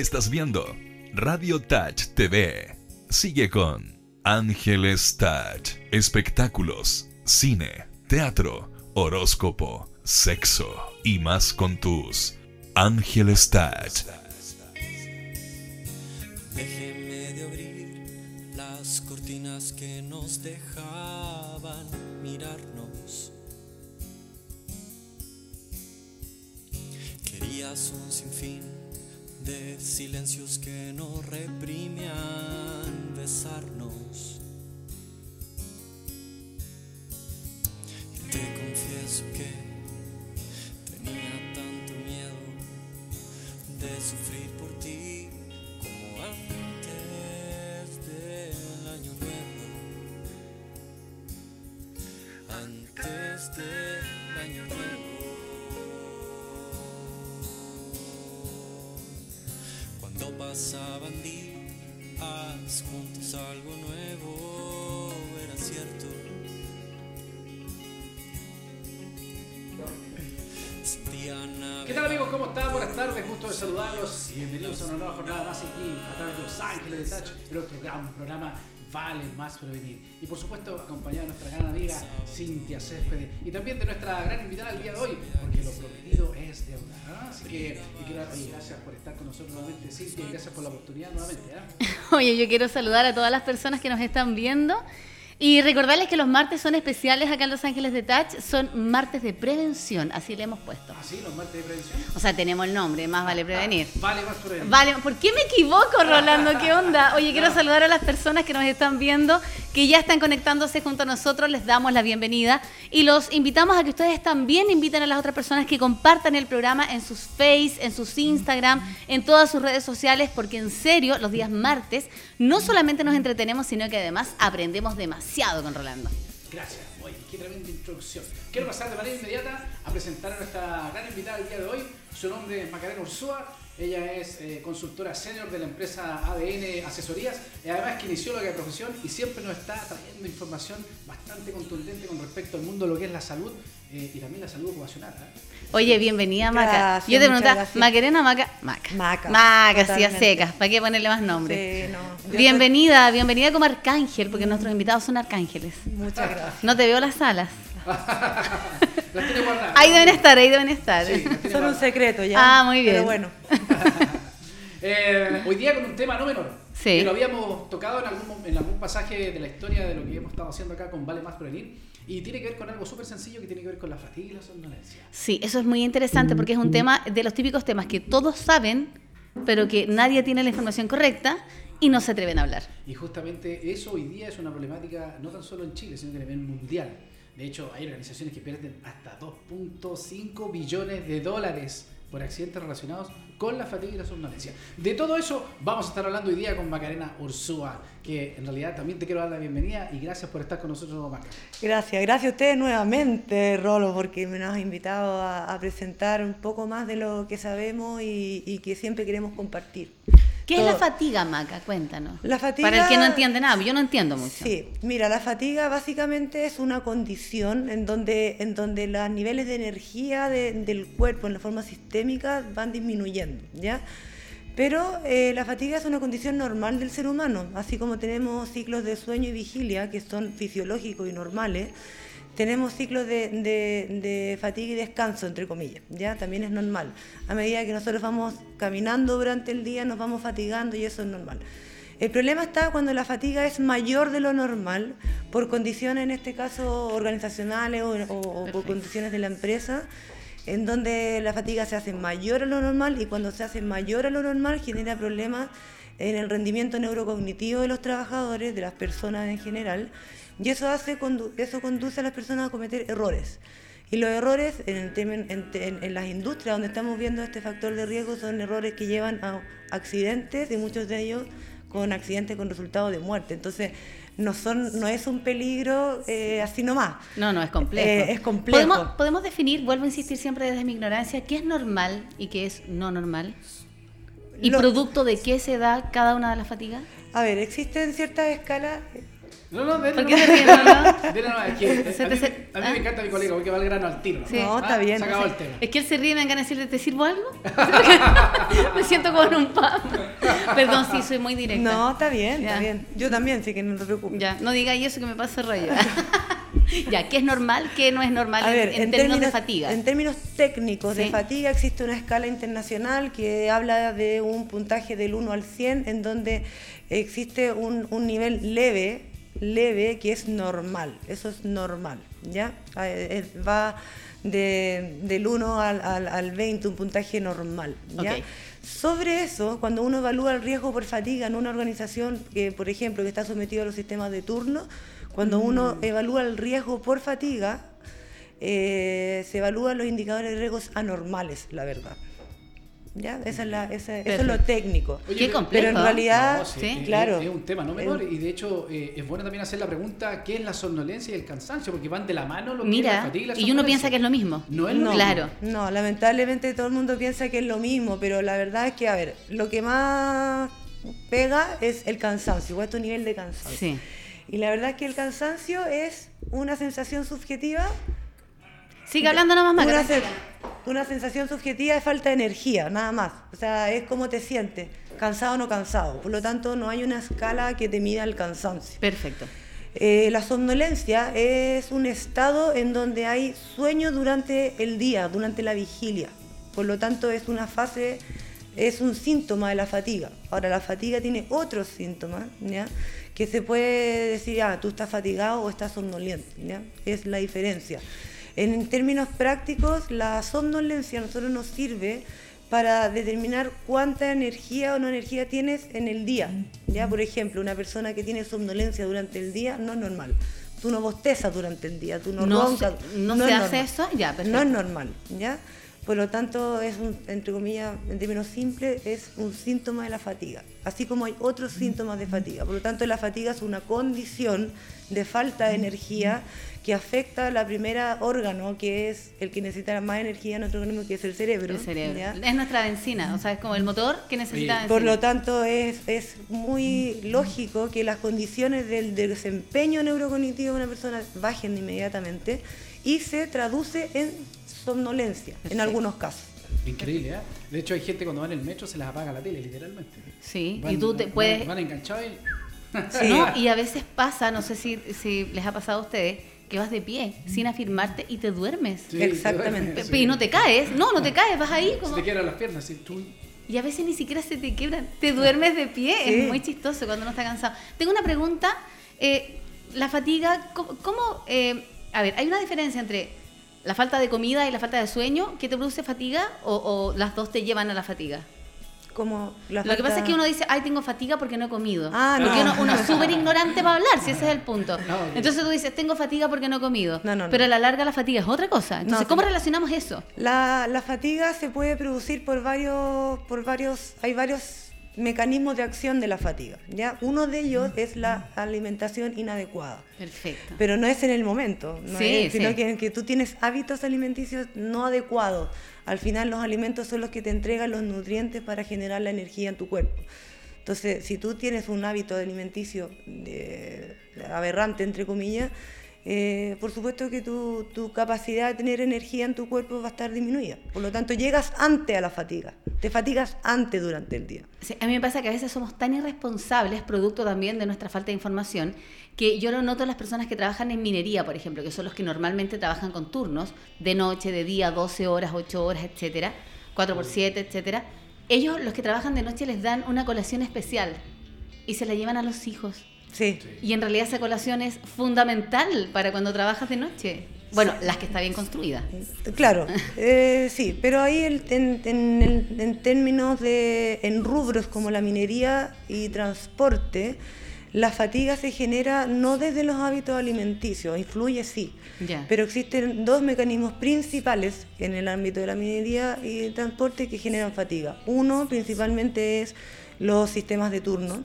Estás viendo Radio Touch TV. Sigue con Ángeles Touch. Espectáculos, cine, teatro, horóscopo, sexo y más con tus Ángeles Touch. Déjeme de abrir las cortinas que nos dejaban mirarnos. Querías un sinfín de silencios que nos reprimían besarnos. Te confieso que tal amigos? ¿Cómo están? Buenas tardes, gusto de saludarlos. Bienvenidos a una nueva jornada más aquí a través de Los Ángeles de Touch, el otro gran programa Vale Más Prevenir. Y por supuesto acompañado de nuestra gran amiga Cintia Céspedes y también de nuestra gran invitada el día de hoy, porque lo prometido es deuda. ¿ah? Así que, y gracias por estar con nosotros nuevamente Cintia y gracias por la oportunidad nuevamente. ¿ah? Oye, yo quiero saludar a todas las personas que nos están viendo y recordarles que los martes son especiales acá en Los Ángeles de Touch, son martes de prevención, así le hemos puesto. Así, los martes de prevención. O sea, tenemos el nombre, más vale prevenir. Vale Más Prevenir. Vale, ¿por qué me equivoco, Rolando? ¿Qué onda? Oye, quiero saludar a las personas que nos están viendo, que ya están conectándose junto a nosotros, les damos la bienvenida y los invitamos a que ustedes también inviten a las otras personas que compartan el programa en sus Face, en sus Instagram, en todas sus redes sociales, porque en serio, los días martes no solamente nos entretenemos, sino que además aprendemos demasiado con Rolando. Gracias, oye, qué tremenda introducción. Quiero pasar de manera inmediata a presentar a nuestra gran invitada del día de hoy. Su nombre es Macarena Ursúa. Ella es eh, consultora senior de la empresa ADN Asesorías, y además kinesióloga de profesión y siempre nos está trayendo información bastante contundente con respecto al mundo de lo que es la salud eh, y también la salud ocupacional. ¿eh? Oye, bienvenida, Maca. Gracias, Yo te preguntaba. ¿Macarena o Maca? Maca. Maca, Maca, sí, a secas. ¿Para qué ponerle más nombre? Sí, no. Bienvenida, bienvenida como arcángel, porque nuestros invitados son arcángeles. Muchas gracias. No te veo las alas. Las tiene guardadas. Ahí deben estar, ahí deben estar. Sí, Son un guardadas. secreto ya. Ah, muy bien. Pero bueno, Eh, hoy día con un tema no menor. Sí. Que lo habíamos tocado en algún, en algún pasaje de la historia de lo que hemos estado haciendo acá con Vale Más Prevenir. Y tiene que ver con algo súper sencillo que tiene que ver con la fatiga y la somnolencia. Sí, eso es muy interesante porque es un tema de los típicos temas que todos saben, pero que nadie tiene la información correcta y no se atreven a hablar. Y justamente eso hoy día es una problemática no tan solo en Chile, sino que a nivel mundial. De hecho, hay organizaciones que pierden hasta 2.5 billones de dólares por accidentes relacionados con la fatiga y la somnolencia. De todo eso vamos a estar hablando hoy día con Macarena Ursúa, que en realidad también te quiero dar la bienvenida y gracias por estar con nosotros, Maca. gracias. Gracias a ustedes nuevamente, Rolo, porque me nos has invitado a, a presentar un poco más de lo que sabemos y, y que siempre queremos compartir. ¿Qué es la Todo. fatiga, Maca? Cuéntanos. La fatiga- Para el que no entiende nada, yo no entiendo mucho. Sí, mira, la fatiga básicamente es una condición en donde, en donde los niveles de energía de- del cuerpo en la forma sistémica van disminuyendo, ¿ya? Pero eh, la fatiga es una condición normal del ser humano, así como tenemos ciclos de sueño y vigilia que son fisiológicos y normales, tenemos ciclos de, de- de fatiga y descanso, entre comillas, ¿ya? También es normal. A medida que nosotros vamos caminando durante el día, nos vamos fatigando y eso es normal. El problema está cuando la fatiga es mayor de lo normal, por condiciones, en este caso, organizacionales o, o- o por condiciones de la empresa, en donde la fatiga se hace mayor a lo normal y cuando se hace mayor a lo normal genera problemas en el rendimiento neurocognitivo de los trabajadores, de las personas en general, y eso, hace, condu- eso conduce a las personas a cometer errores. Y los errores en, el tema- en, en- en las industrias donde estamos viendo este factor de riesgo son errores que llevan a accidentes y muchos de ellos con accidentes con resultado de muerte. Entonces, no, son, no es un peligro eh, así nomás. No, no, es complejo. Eh, es complejo. ¿Podemos, podemos definir, vuelvo a insistir siempre desde mi ignorancia, qué es normal y qué es no normal? ¿Y Lo- producto de qué se da cada una de las fatigas? A ver, existen ciertas escalas. No, no, dele ¿Por qué ríes, no, no? Dele nomás, es que Se a, mí, se- a mí ¿Ah? me encanta mi colega porque va al grano al tiro. Sí. No, está bien. Se acabó el tema. Es que él se ríe y me ganas de decirle, ¿te sirvo algo? me siento como en un pub. Perdón, sí, soy muy directa. No, está bien, Ya. está bien. Yo también, sí que no te preocupes. Ya, no diga eso que me pasa rollo. ya, ¿qué es normal? ¿Qué no es normal A en, ver, en términos, de fatiga? En términos técnicos Sí. de fatiga existe una escala internacional que habla de un puntaje del 1 al 100 en donde existe un, un nivel leve, leve que es normal. Eso es normal, ¿ya? Ah, eh, eh, Va de- del 1 al, al, al 20, un puntaje normal, ¿ya? Ok. Sobre eso, cuando uno evalúa el riesgo por fatiga en una organización que, por ejemplo, que está sometido a los sistemas de turno, cuando uno Mm. evalúa el riesgo por fatiga, eh, se evalúan los indicadores de riesgos anormales, la verdad. ¿Ya? Esa es la, esa- eso es lo técnico. Oye, Qué pero- complejo. Pero en realidad, No, sí, Sí. es- claro. Es un tema no menor y de hecho eh, es bueno también hacer la pregunta ¿qué es la somnolencia y el cansancio? Porque van de la mano lo que es la Mira, fatiga y la y uno piensa que es lo mismo. No es lo mismo. Claro. No, lamentablemente todo el mundo piensa que es lo mismo, pero la verdad es que, a ver, lo que más pega es el cansancio, o es tu nivel de cansancio. Sí. Y la verdad es que el cansancio es una sensación subjetiva Sigue hablando nomás, una, Maca. sen- una sensación subjetiva de falta de energía, nada más. O sea, es como te sientes, cansado o no cansado. Por lo tanto, no hay una escala que te mida el cansancio. Perfecto. Eh, la somnolencia es un estado en donde hay sueño durante el día, durante la vigilia. Por lo tanto, es una fase, es un síntoma de la fatiga. Ahora, la fatiga tiene otros síntomas, ¿ya? Que se puede decir, ah, tú estás fatigado o estás somnoliente, ¿ya? Es la diferencia. En términos prácticos, la somnolencia a nosotros nos sirve para determinar cuánta energía o no energía tienes en el día. Ya, por ejemplo, una persona que tiene somnolencia durante el día no es normal. Tú no bostezas durante el día, tú no, No roncas. se- no es se hace normal. eso, ya, perfecto. No es normal, ¿ya? Por lo tanto, es un, entre comillas, en términos simples, es un síntoma de la fatiga. Así como hay otros síntomas de fatiga. Por lo tanto, la fatiga es una condición de falta de energía que afecta la primera órgano, que es el que necesita más energía en nuestro organismo, que es el cerebro. El cerebro. ¿ya? Es nuestra benzina, o sea, es como el motor que necesita Por lo tanto, es, es muy lógico que las condiciones del desempeño neurocognitivo de una persona bajen inmediatamente y se traduce en somnolencia, en algunos casos. Increíble, ¿eh? De hecho hay gente cuando va en el metro se les apaga la tele, literalmente. Sí, Van- y tú te van- puedes... Van enganchados y... Sí. No, y a veces pasa, no sé si, si les ha pasado a ustedes, que vas de pie sin afirmarte y te duermes. Sí, Exactamente. sí. Y no te caes, no, no te caes, vas ahí como... Se te quiebran las piernas, así tú... Y a veces ni siquiera se te quiebran, te duermes de pie, Sí. es muy chistoso cuando uno está cansado. Tengo una pregunta, eh, la fatiga, ¿cómo, cómo, eh, a ver, hay una diferencia entre la falta de comida y la falta de sueño que te produce fatiga o, o las dos te llevan a la fatiga? Como la Lo que pasa es que uno dice, ay, tengo fatiga porque no he comido. Ah, no. porque uno, uno es súper ignorante para hablar, si ese es el punto. Entonces tú dices, tengo fatiga porque no he comido. No, no, no. Pero a la larga la fatiga es otra cosa. Entonces, No, ¿cómo sí. relacionamos eso? La, la fatiga se puede producir por varios, por varios, hay varios mecanismos de acción de la fatiga. ¿ya? Uno de ellos es la alimentación inadecuada. Perfecto. Pero no es en el momento, no Sí, es, sino sí. que, que tú tienes hábitos alimenticios no adecuados. Al final los alimentos son los que te entregan los nutrientes para generar la energía en tu cuerpo. Entonces, si tú tienes un hábito alimenticio de- aberrante, entre comillas, eh, por supuesto que tu, capacidad de tener energía en tu cuerpo va a estar disminuida. Por lo tanto, llegas antes a la fatiga. Te fatigas antes durante el día. A mí me pasa que a veces somos tan irresponsables, producto también de nuestra falta de información, que yo lo noto en las personas que trabajan en minería, por ejemplo, que son los que normalmente trabajan con turnos, de noche, de día, 12 horas, 8 horas, etcétera, 4 por 7, etcétera. Ellos, los que trabajan de noche, les dan una colación especial y se la llevan a los hijos. Sí. Y en realidad esa colación es fundamental para cuando trabajas de noche. Bueno, las que está bien construida. Claro, eh, sí, pero ahí el- en, en términos de, en rubros como la minería y transporte, la fatiga se genera no desde los hábitos alimenticios, influye sí, Ya. pero existen dos mecanismos principales en el ámbito de la minería y el transporte que generan fatiga. Uno principalmente es los sistemas de turno,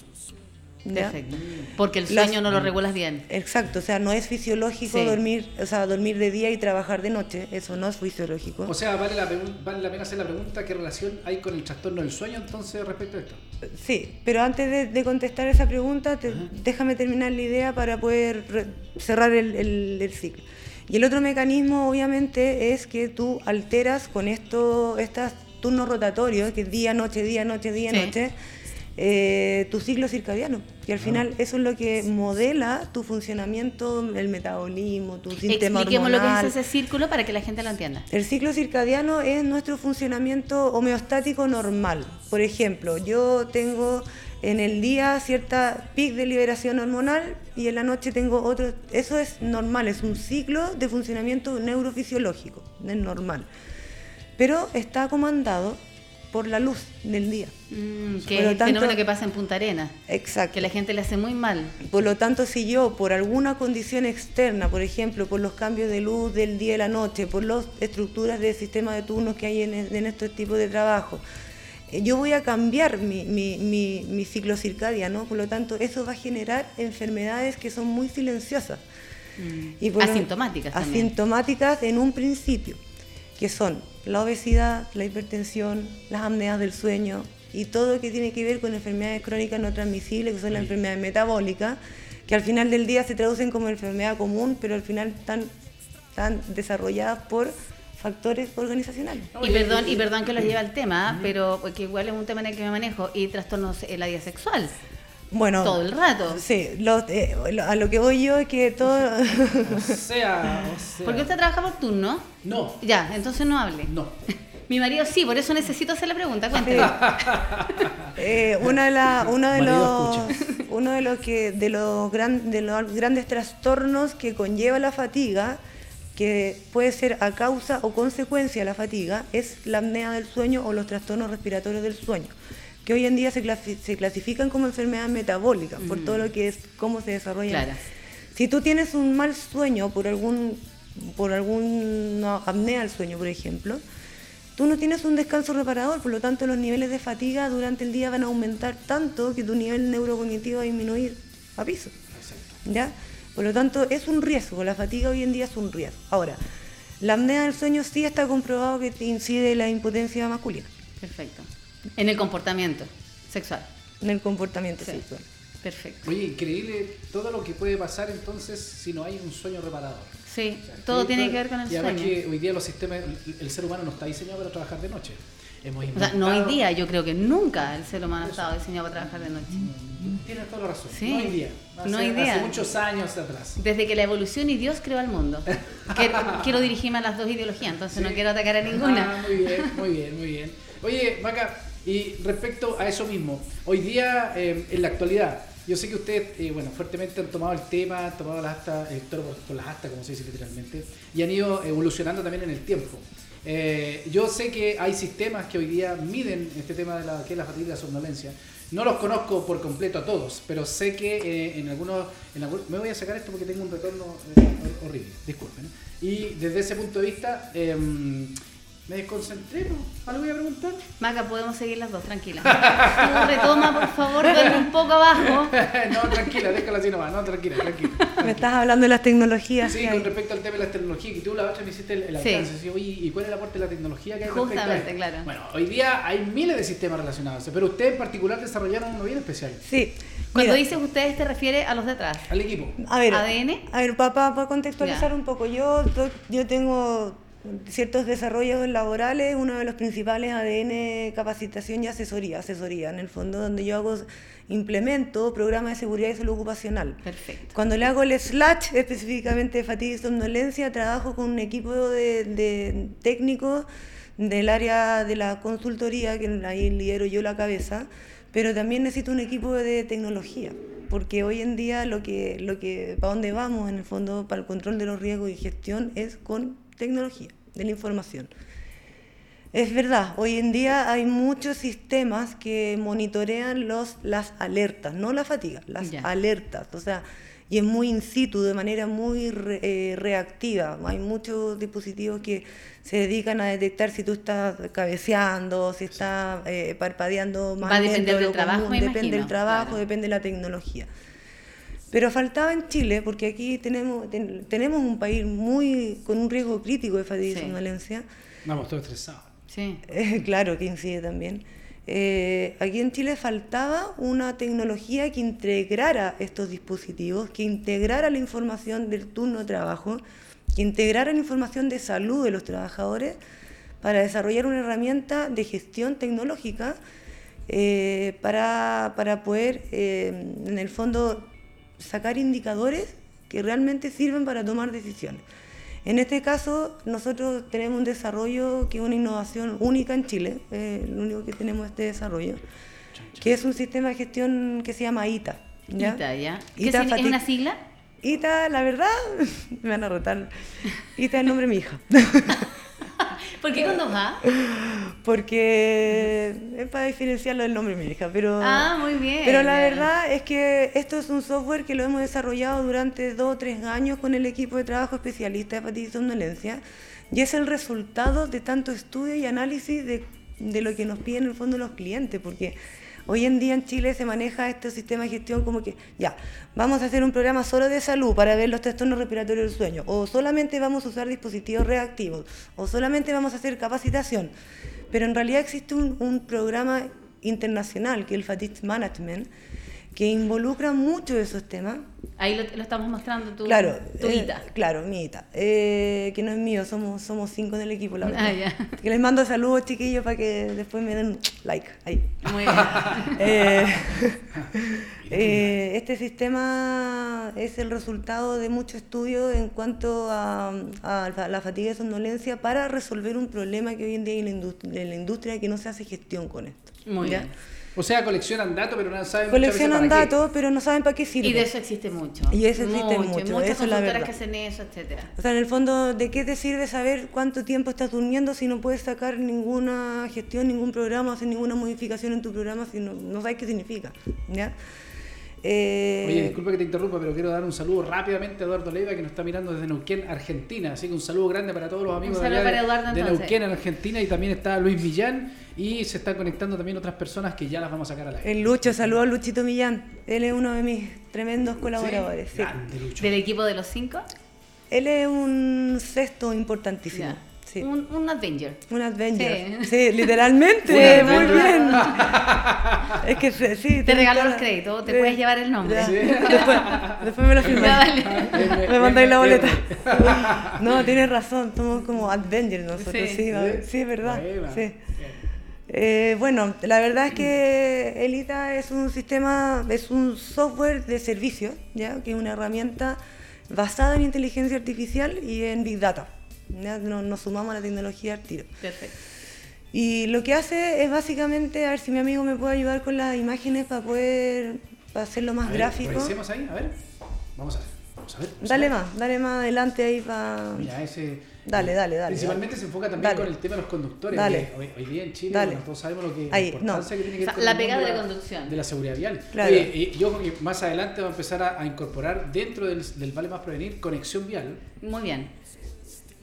Porque el Las- sueño no lo regulas bien. Exacto, o sea, no es fisiológico Sí. dormir, o sea, dormir de día y trabajar de noche, eso no es fisiológico. O sea, vale la, vale la pena hacer la pregunta, ¿qué relación hay con el trastorno del sueño entonces respecto a esto? Sí, pero antes de, de contestar esa pregunta, te- déjame terminar la idea para poder re- cerrar el, el- el ciclo. Y el otro mecanismo, obviamente, es que tú alteras con esto, estos turnos rotatorios, que es día, noche, día, noche, día, Sí. noche, eh, tu ciclo circadiano. Y al final eso es lo que modela tu funcionamiento, el metabolismo, tu sistema Expliquemos lo que hormonal. es ese círculo para que la gente lo entienda. El ciclo circadiano es nuestro funcionamiento homeostático normal. Por ejemplo, yo tengo en el día cierta pic de liberación hormonal y en la noche tengo otro. Eso es normal, es un ciclo de funcionamiento neurofisiológico, es normal. Pero está comandado por la luz del día. Mm, que es el tanto- fenómeno que pasa en Punta Arena. Exacto. Que la gente le hace muy mal. Por lo tanto, si yo por alguna condición externa, por ejemplo, por los cambios de luz del día y la noche, por las estructuras del sistema de turnos que hay en, en estos tipos de trabajo, eh, yo voy a cambiar mi, mi- mi- mi ciclo circadiano, por lo tanto, eso va a generar enfermedades que son muy silenciosas. Y por lo- Asintomáticas también. Asintomáticas en un principio, que son la obesidad, la hipertensión, las apneas del sueño y todo lo que tiene que ver con enfermedades crónicas no transmisibles, que son las enfermedades metabólicas, que al final del día se traducen como enfermedad común, pero al final están, están desarrolladas por factores organizacionales. Y perdón, y perdón que lo lleve al tema, pero que igual es un tema en el que me manejo, y trastornos en la vida sexual. Bueno, Todo el rato. Sí, lo- eh, lo- a lo que voy yo es que todo... O sea, o sea... Porque usted trabaja por turno. No, Ya, entonces no hable. no. Mi marido sí, por eso necesito hacer la pregunta. Cuénteme. Eh, una de la- uno de Marido los uno de los que de los gran- de los grandes trastornos que conlleva la fatiga que puede ser a causa o consecuencia de la fatiga es la apnea del sueño o los trastornos respiratorios del sueño que hoy en día se, clasi- se clasifican como enfermedades metabólicas por todo lo que es cómo se desarrolla Claro. si tú tienes un mal sueño por algún por alguna apnea del sueño por ejemplo Tú no tienes un descanso reparador, por lo tanto los niveles de fatiga durante el día van a aumentar tanto que tu nivel neurocognitivo va a disminuir a piso. ¿Ya? Por lo tanto, es un riesgo, la fatiga hoy en día es un riesgo. Ahora, la apnea del sueño sí está comprobado que te incide la impotencia masculina, Perfecto. En el comportamiento sexual. en el comportamiento Sí. sexual. Perfecto. Oye, increíble todo lo que puede pasar entonces si no hay un sueño reparador. Sí, O sea, todo que- tiene que ver con el y además sueño. que hoy día los sistemas, el, ser humano no está diseñado para trabajar de noche. Hemos O sea, no hoy día, yo creo que nunca el ser humano ha estado diseñado para trabajar de noche. Tienes toda la razón. Sí. No hoy día. Hace, No hoy día. Hace muchos años atrás. Desde que la evolución y Dios creó al mundo. Quiero, quiero dirigirme a las dos ideologías, entonces no Sí. quiero atacar a ninguna. Ah, muy bien, muy bien, muy bien. Oye, Maca, y respecto a eso mismo, hoy día, eh, en la actualidad, yo sé que ustedes, eh, bueno, fuertemente han tomado el tema, han tomado las astas, el toro por, las astas, como se dice literalmente, y han ido evolucionando también en el tiempo. Eh, yo sé que hay sistemas que hoy día miden este tema de la, que es la fatiga y la somnolencia. No los conozco por completo a todos, pero sé que eh, en algunos... Me voy a sacar esto porque tengo un retorno eh, hor- horrible, disculpen. Y desde ese punto de vista, em, me desconcentré, ¿no? ¿Algo voy a preguntar? Maca, podemos seguir las dos, tranquila. Tú retoma, por favor, duerme un poco abajo. no, tranquila, déjala así nomás, no, tranquila, tranquila. Me estás hablando de las tecnologías Sí, que con hay. respecto al tema de las tecnologías, que tú la otra me hiciste el, el Sí. alcance, sí, oye, ¿y cuál es el aporte de la tecnología que hay respecto a Justamente, esto? claro. Bueno, hoy día hay miles de sistemas relacionados, pero ustedes en particular desarrollaron uno bien especial, Sí. Cuando Mira, dices ustedes, te refiere a los de atrás. al equipo. A ver, ADN. A ver, para contextualizar Ya. un poco, yo, yo tengo ciertos desarrollos laborales, uno de los principales ADN capacitación y asesoría, asesoría en el fondo, donde yo hago, implemento programas de seguridad y salud ocupacional. Perfecto. Cuando le hago el slash específicamente de fatiga y somnolencia, trabajo con un equipo de, de técnicos del área de la consultoría, que ahí lidero yo la cabeza, pero también necesito un equipo de tecnología, porque hoy en día lo que, lo que, para dónde vamos en el fondo, para el control de los riesgos y gestión, es con tecnología de la información. Es verdad, hoy en día hay muchos sistemas que monitorean los, las alertas, no la fatiga, las Ya. alertas. O sea, y es muy in situ, de manera muy re- eh, reactiva. Hay muchos dispositivos que se dedican a detectar si tú estás cabeceando, si estás eh, parpadeando más Va a depender de del trabajo, común, depende del trabajo, claro. depende de la tecnología. Pero faltaba en Chile, porque aquí tenemos, ten- tenemos un país muy con un riesgo crítico de fatiga y Sí. somnolencia. Vamos, todos estresados. Sí. Eh, claro que incide también. Eh, aquí en Chile faltaba una tecnología que integrara estos dispositivos, que integrara la información del turno de trabajo, que integrara la información de salud de los trabajadores para desarrollar una herramienta de gestión tecnológica eh, para, para poder, eh, en el fondo, sacar indicadores que realmente sirven para tomar decisiones. En este caso, nosotros tenemos un desarrollo que es una innovación única en Chile, eh, lo único que tenemos este desarrollo, que es un sistema de gestión que se llama ITA. ¿ya? ITA, ¿ya? ¿Qué ITA ¿Es una sigla? ITA, la verdad, me van a rotar. ITA es el nombre de mi hija. ¿Por qué con dos A? Porque es para diferenciarlo del nombre mi hija, pero... Ah, muy bien. Pero la verdad es que esto es un software que lo hemos desarrollado durante dos o tres años con el equipo de trabajo especialista de y somnolencia y es el resultado de tanto estudio y análisis de, de lo que nos piden en el fondo los clientes, porque hoy en día en Chile se maneja este sistema de gestión como que, ya, vamos a hacer un programa solo de salud para ver los trastornos respiratorios del sueño, o solamente vamos a usar dispositivos reactivos, o solamente vamos a hacer capacitación. Pero en realidad existe un, programa internacional, que es el Fatigue Management, que involucra mucho esos temas. Ahí lo, lo estamos mostrando tu, claro, tu eh, claro, mi ITA. Eh, que no es mío, somos, somos cinco en el equipo, la verdad. Ah, ya. Que les mando saludos, chiquillos, para que después me den like. Ahí. Muy bien. Eh, eh, este sistema es el resultado de mucho estudio en cuanto a, a la fatiga y somnolencia para resolver un problema que hoy en día hay en la industria, en la industria que no se hace gestión con esto. Muy ¿ya? bien. O sea, coleccionan datos, pero no saben Coleccionan veces para qué. datos, pero no saben para qué sirve. Y de eso existe mucho. Y eso existe mucho. mucho, Y muchas eso es la verdad. que hacen eso, etcétera. O sea, en el fondo, ¿de qué te sirve saber cuánto tiempo estás durmiendo si no puedes sacar ninguna gestión, ningún programa, hacer ninguna modificación en tu programa si no, no sabes qué significa? ¿ya? Eh, Oye, disculpa que te interrumpa, pero quiero dar un saludo rápidamente a Eduardo Leiva que nos está mirando desde Neuquén, Argentina. Así que un saludo grande para todos los amigos Un de, Eduardo, de. Neuquén, en Argentina. Y también está Luis Millán. Y se están conectando también otras personas que ya las vamos a sacar a la el Lucho, saludo a Luchito Millán. Él es uno de mis tremendos colaboradores. sí. Grande, Lucho. ¿Del equipo de los cinco? Él es un sexto importantísimo. Ya. Sí. Un, un Avenger. Un Avenger. Sí. Sí, literalmente. Muy Avenger. bien. es que sí, sí, Te regalo los créditos, te Sí. puedes llevar el nombre. Después, después me lo firmáis. dale. Me mandáis la boleta. No, tienes razón, somos como Avengers nosotros, Sí. sí, es verdad. Sí. Eh, bueno, la verdad es que Elita es un sistema, es un software de servicio, ¿ya? que es una herramienta basada en inteligencia artificial y en Big Data. ¿Ya? Nos, nos sumamos a la tecnología al tiro. Perfecto. Y lo que hace es básicamente, a ver si mi amigo me puede ayudar con las imágenes para poder para hacerlo más A ver, gráfico. ahí, a ver. Vamos a ver. Vamos a ver. vamos a Dale ver. más, dale más adelante ahí para... Mira, ese. Dale, dale, dale, Principalmente dale. se enfoca también Dale. con el tema de los conductores. Dale. Hoy, hoy día en Chile, Dale. bueno, todos sabemos lo que Ahí, la importancia no. que tiene que O sea, con la pegada de la la- conducción. De la seguridad vial. Claro. Oye, y yo creo que más adelante va a empezar a, a incorporar dentro del, del Vale Más Prevenir conexión vial. Muy bien.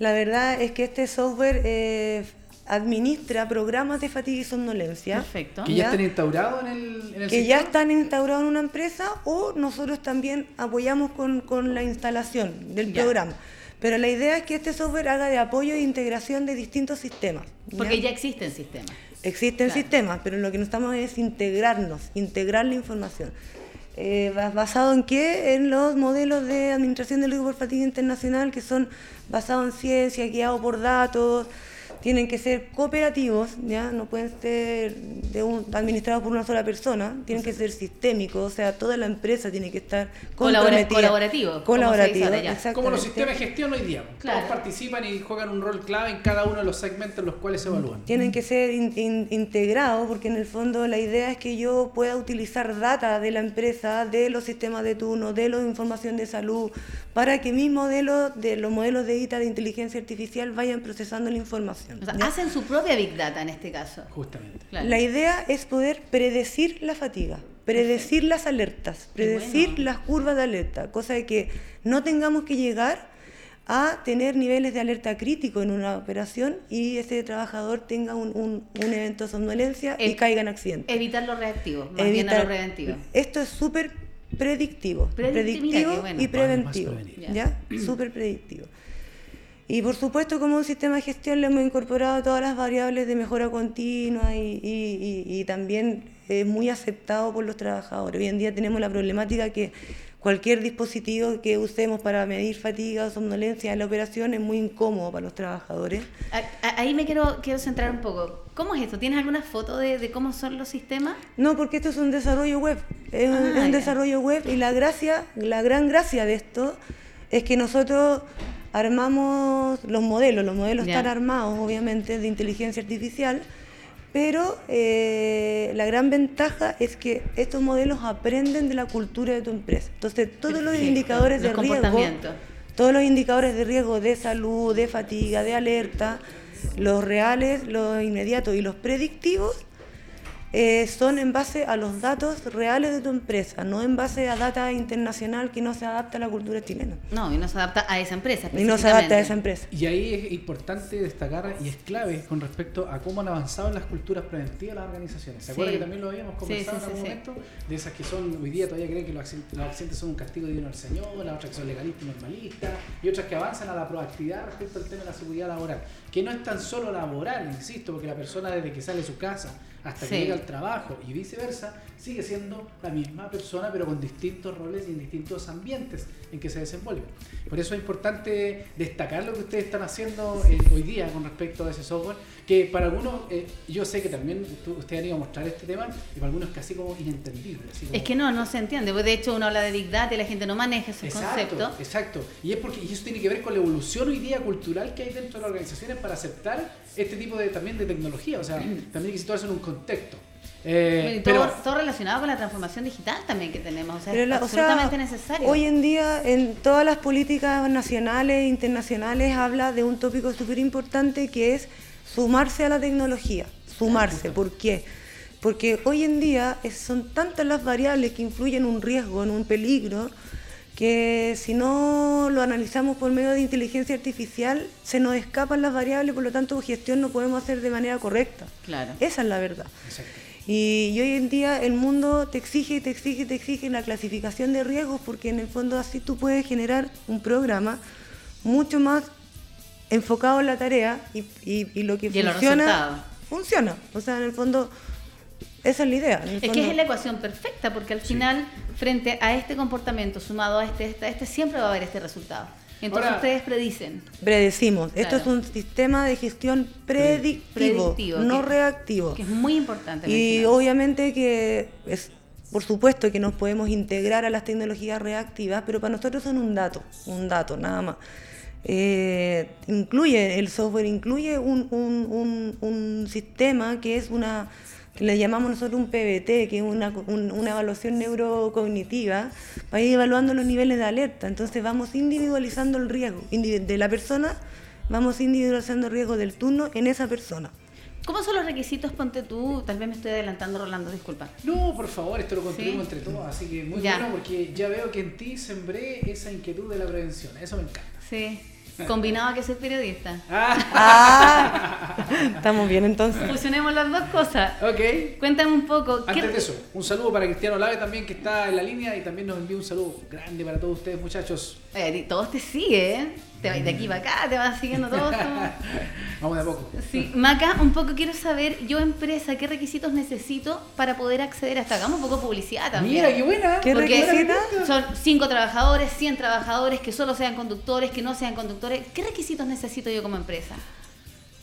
La verdad es que este software eh, administra programas de fatiga y somnolencia. Perfecto. Que ya, estén instaurados en el, en el que ya están instaurados en una empresa o nosotros también apoyamos con, con la instalación del Ya. programa. Pero la idea es que este software haga de apoyo e integración de distintos sistemas. ¿ya? Porque ya existen sistemas. Existen Claro. sistemas, pero lo que necesitamos es integrarnos, integrar la información. Eh, bas- ¿Basado en qué? En los modelos de administración del riesgo por fatiga internacional que son basados en ciencia, guiados por datos, tienen que ser cooperativos, ¿ya? no pueden ser de un- administrados por una sola persona, tienen que ser sistémicos, o sea, toda la empresa tiene que estar comprometida. colaborativo, Colaborativo. Como los sistemas de gestión hoy día. Claro. Todos participan y juegan un rol clave en cada uno de los segmentos en los cuales se evalúan. Tienen que ser in- in- integrados porque en el fondo la idea es que yo pueda utilizar data de la empresa, de los sistemas de turno, de la información de salud, para que mis modelos, de los modelos de ITA de inteligencia artificial vayan procesando la información. Hacen su propia Big Data en este caso. Justamente. Claro. La idea es poder predecir la fatiga, predecir las alertas, predecir bueno. las curvas de alerta, cosa de que no tengamos que llegar a tener niveles de alerta crítico en una operación y ese trabajador tenga un, un- un evento de somnolencia y caiga en accidente. Evitar lo reactivo, más bien a Evitar- lo preventivo. Esto es súper predictivo, predictivo bueno. y preventivo. ¿ya? Súper predictivo. Y por supuesto, como un sistema de gestión, le hemos incorporado todas las variables de mejora continua y, y- y- y también es muy aceptado por los trabajadores. Hoy en día tenemos la problemática que cualquier dispositivo que usemos para medir fatiga o somnolencia en la operación es muy incómodo para los trabajadores. Ahí me quiero, quiero centrar un poco. ¿Cómo es esto? ¿Tienes alguna foto de, de cómo son los sistemas? No, porque esto es un desarrollo web. Es un, Ah, es un ya. desarrollo web y la gracia, la gran gracia de esto es que nosotros armamos los modelos. Los modelos están armados, obviamente, de inteligencia artificial, pero eh, la gran ventaja es que estos modelos aprenden de la cultura de tu empresa. Entonces, todos los indicadores de riesgo, todos los indicadores de riesgo de salud, de fatiga, de alerta, los reales, los inmediatos y los predictivos, eh, son en base a los datos reales de tu empresa, no en base a data internacional que no se adapta a la cultura chilena. No, y no se adapta a esa empresa. Y no se adapta a esa empresa. Y ahí es importante destacar y es clave con respecto a cómo han avanzado en las culturas preventivas las organizaciones. ¿Se acuerdan Sí. que también lo habíamos Sí, conversado sí, en algún momento? De esas que son, hoy día todavía creen que los accidentes, los accidentes son un castigo divino del Señor, las otras que son legalistas y normalistas, y otras que avanzan a la proactividad respecto al tema de la seguridad laboral. Que no es tan solo laboral, insisto, porque la persona desde que sale de su casa hasta que llega al trabajo y viceversa, sigue siendo la misma persona, pero con distintos roles y en distintos ambientes en que se desenvuelve. Por eso es importante destacar lo que ustedes están haciendo eh, hoy día con respecto a ese software, que para algunos, eh, yo sé que también ustedes han ido a mostrar este tema, y para algunos es casi como inentendible. así como- Es que no, no se entiende. Pues de hecho uno habla de Big Data y la gente no maneja esos Exacto, conceptos. exacto. Y es porque y eso tiene que ver con la evolución hoy día cultural que hay dentro de las organizaciones para aceptar este tipo de también de tecnología. O sea, también hay que situarse en un contexto. Eh, Bueno, y pero, todo, relacionado con la transformación digital también que tenemos. O sea, Pero es la- o sea, absolutamente necesario. Hoy en día, en todas las políticas nacionales e internacionales, habla de un tópico súper importante que es sumarse a la tecnología. Sumarse. ¿Por qué? Porque hoy en día es- son tantas las variables que influyen en un riesgo, en un peligro, que si no lo analizamos por medio de inteligencia artificial, se nos escapan las variables, por lo tanto gestión no podemos hacer de manera correcta. Claro. Esa es la verdad. Exacto. Y, y hoy en día el mundo te exige, te exige, te exige la clasificación de riesgos porque en el fondo así tú puedes generar un programa mucho más enfocado en la tarea y, y- y lo que funciona, funciona. O sea, en el fondo, esa es la idea. en el Es que es la ecuación perfecta, porque al final, frente a este comportamiento sumado a este, este, este, siempre va a haber este resultado. Entonces Ahora- ustedes predicen. Predecimos. Esto es un sistema de gestión predictivo, Predictivo, no que- reactivo. Que es muy importante. Y mencionar. obviamente que es, por supuesto que nos podemos integrar a las tecnologías reactivas, pero para nosotros son un dato, un dato nada más. Eh, incluye, el software incluye un, un- un- un sistema que es una, le llamamos nosotros un PBT, que es una, un- una evaluación neurocognitiva, para ir evaluando los niveles de alerta. Entonces vamos individualizando el riesgo de la persona, vamos individualizando el riesgo del turno en esa persona. ¿Cómo son los requisitos? Ponte tú, tal vez me estoy adelantando, Rolando, disculpa. No, por favor, esto lo construimos Sí. entre todos, así que muy Ya. bueno porque ya veo que en ti sembré esa inquietud de la prevención, eso me encanta. Sí. Combinado a que soy periodista. Ah, Ah, estamos bien entonces. Fusionemos las dos cosas. ok. Cuéntame un poco. ¿qué- Antes de eso, un saludo para Cristiano Lave también que está en la línea y también nos envía un saludo grande para todos ustedes muchachos. Ti todos te siguen, ¿eh? Te vas de aquí para acá, te van siguiendo todos. como- Vamos de a poco. Sí, Maca, un poco quiero saber, yo empresa, ¿qué requisitos necesito para poder acceder a esta? Hagamos un poco de publicidad también. Mira, qué buena. ¿Qué requisitos? son cinco trabajadores, 100 trabajadores, que solo sean conductores, que no sean conductores. ¿Qué requisitos necesito yo como empresa?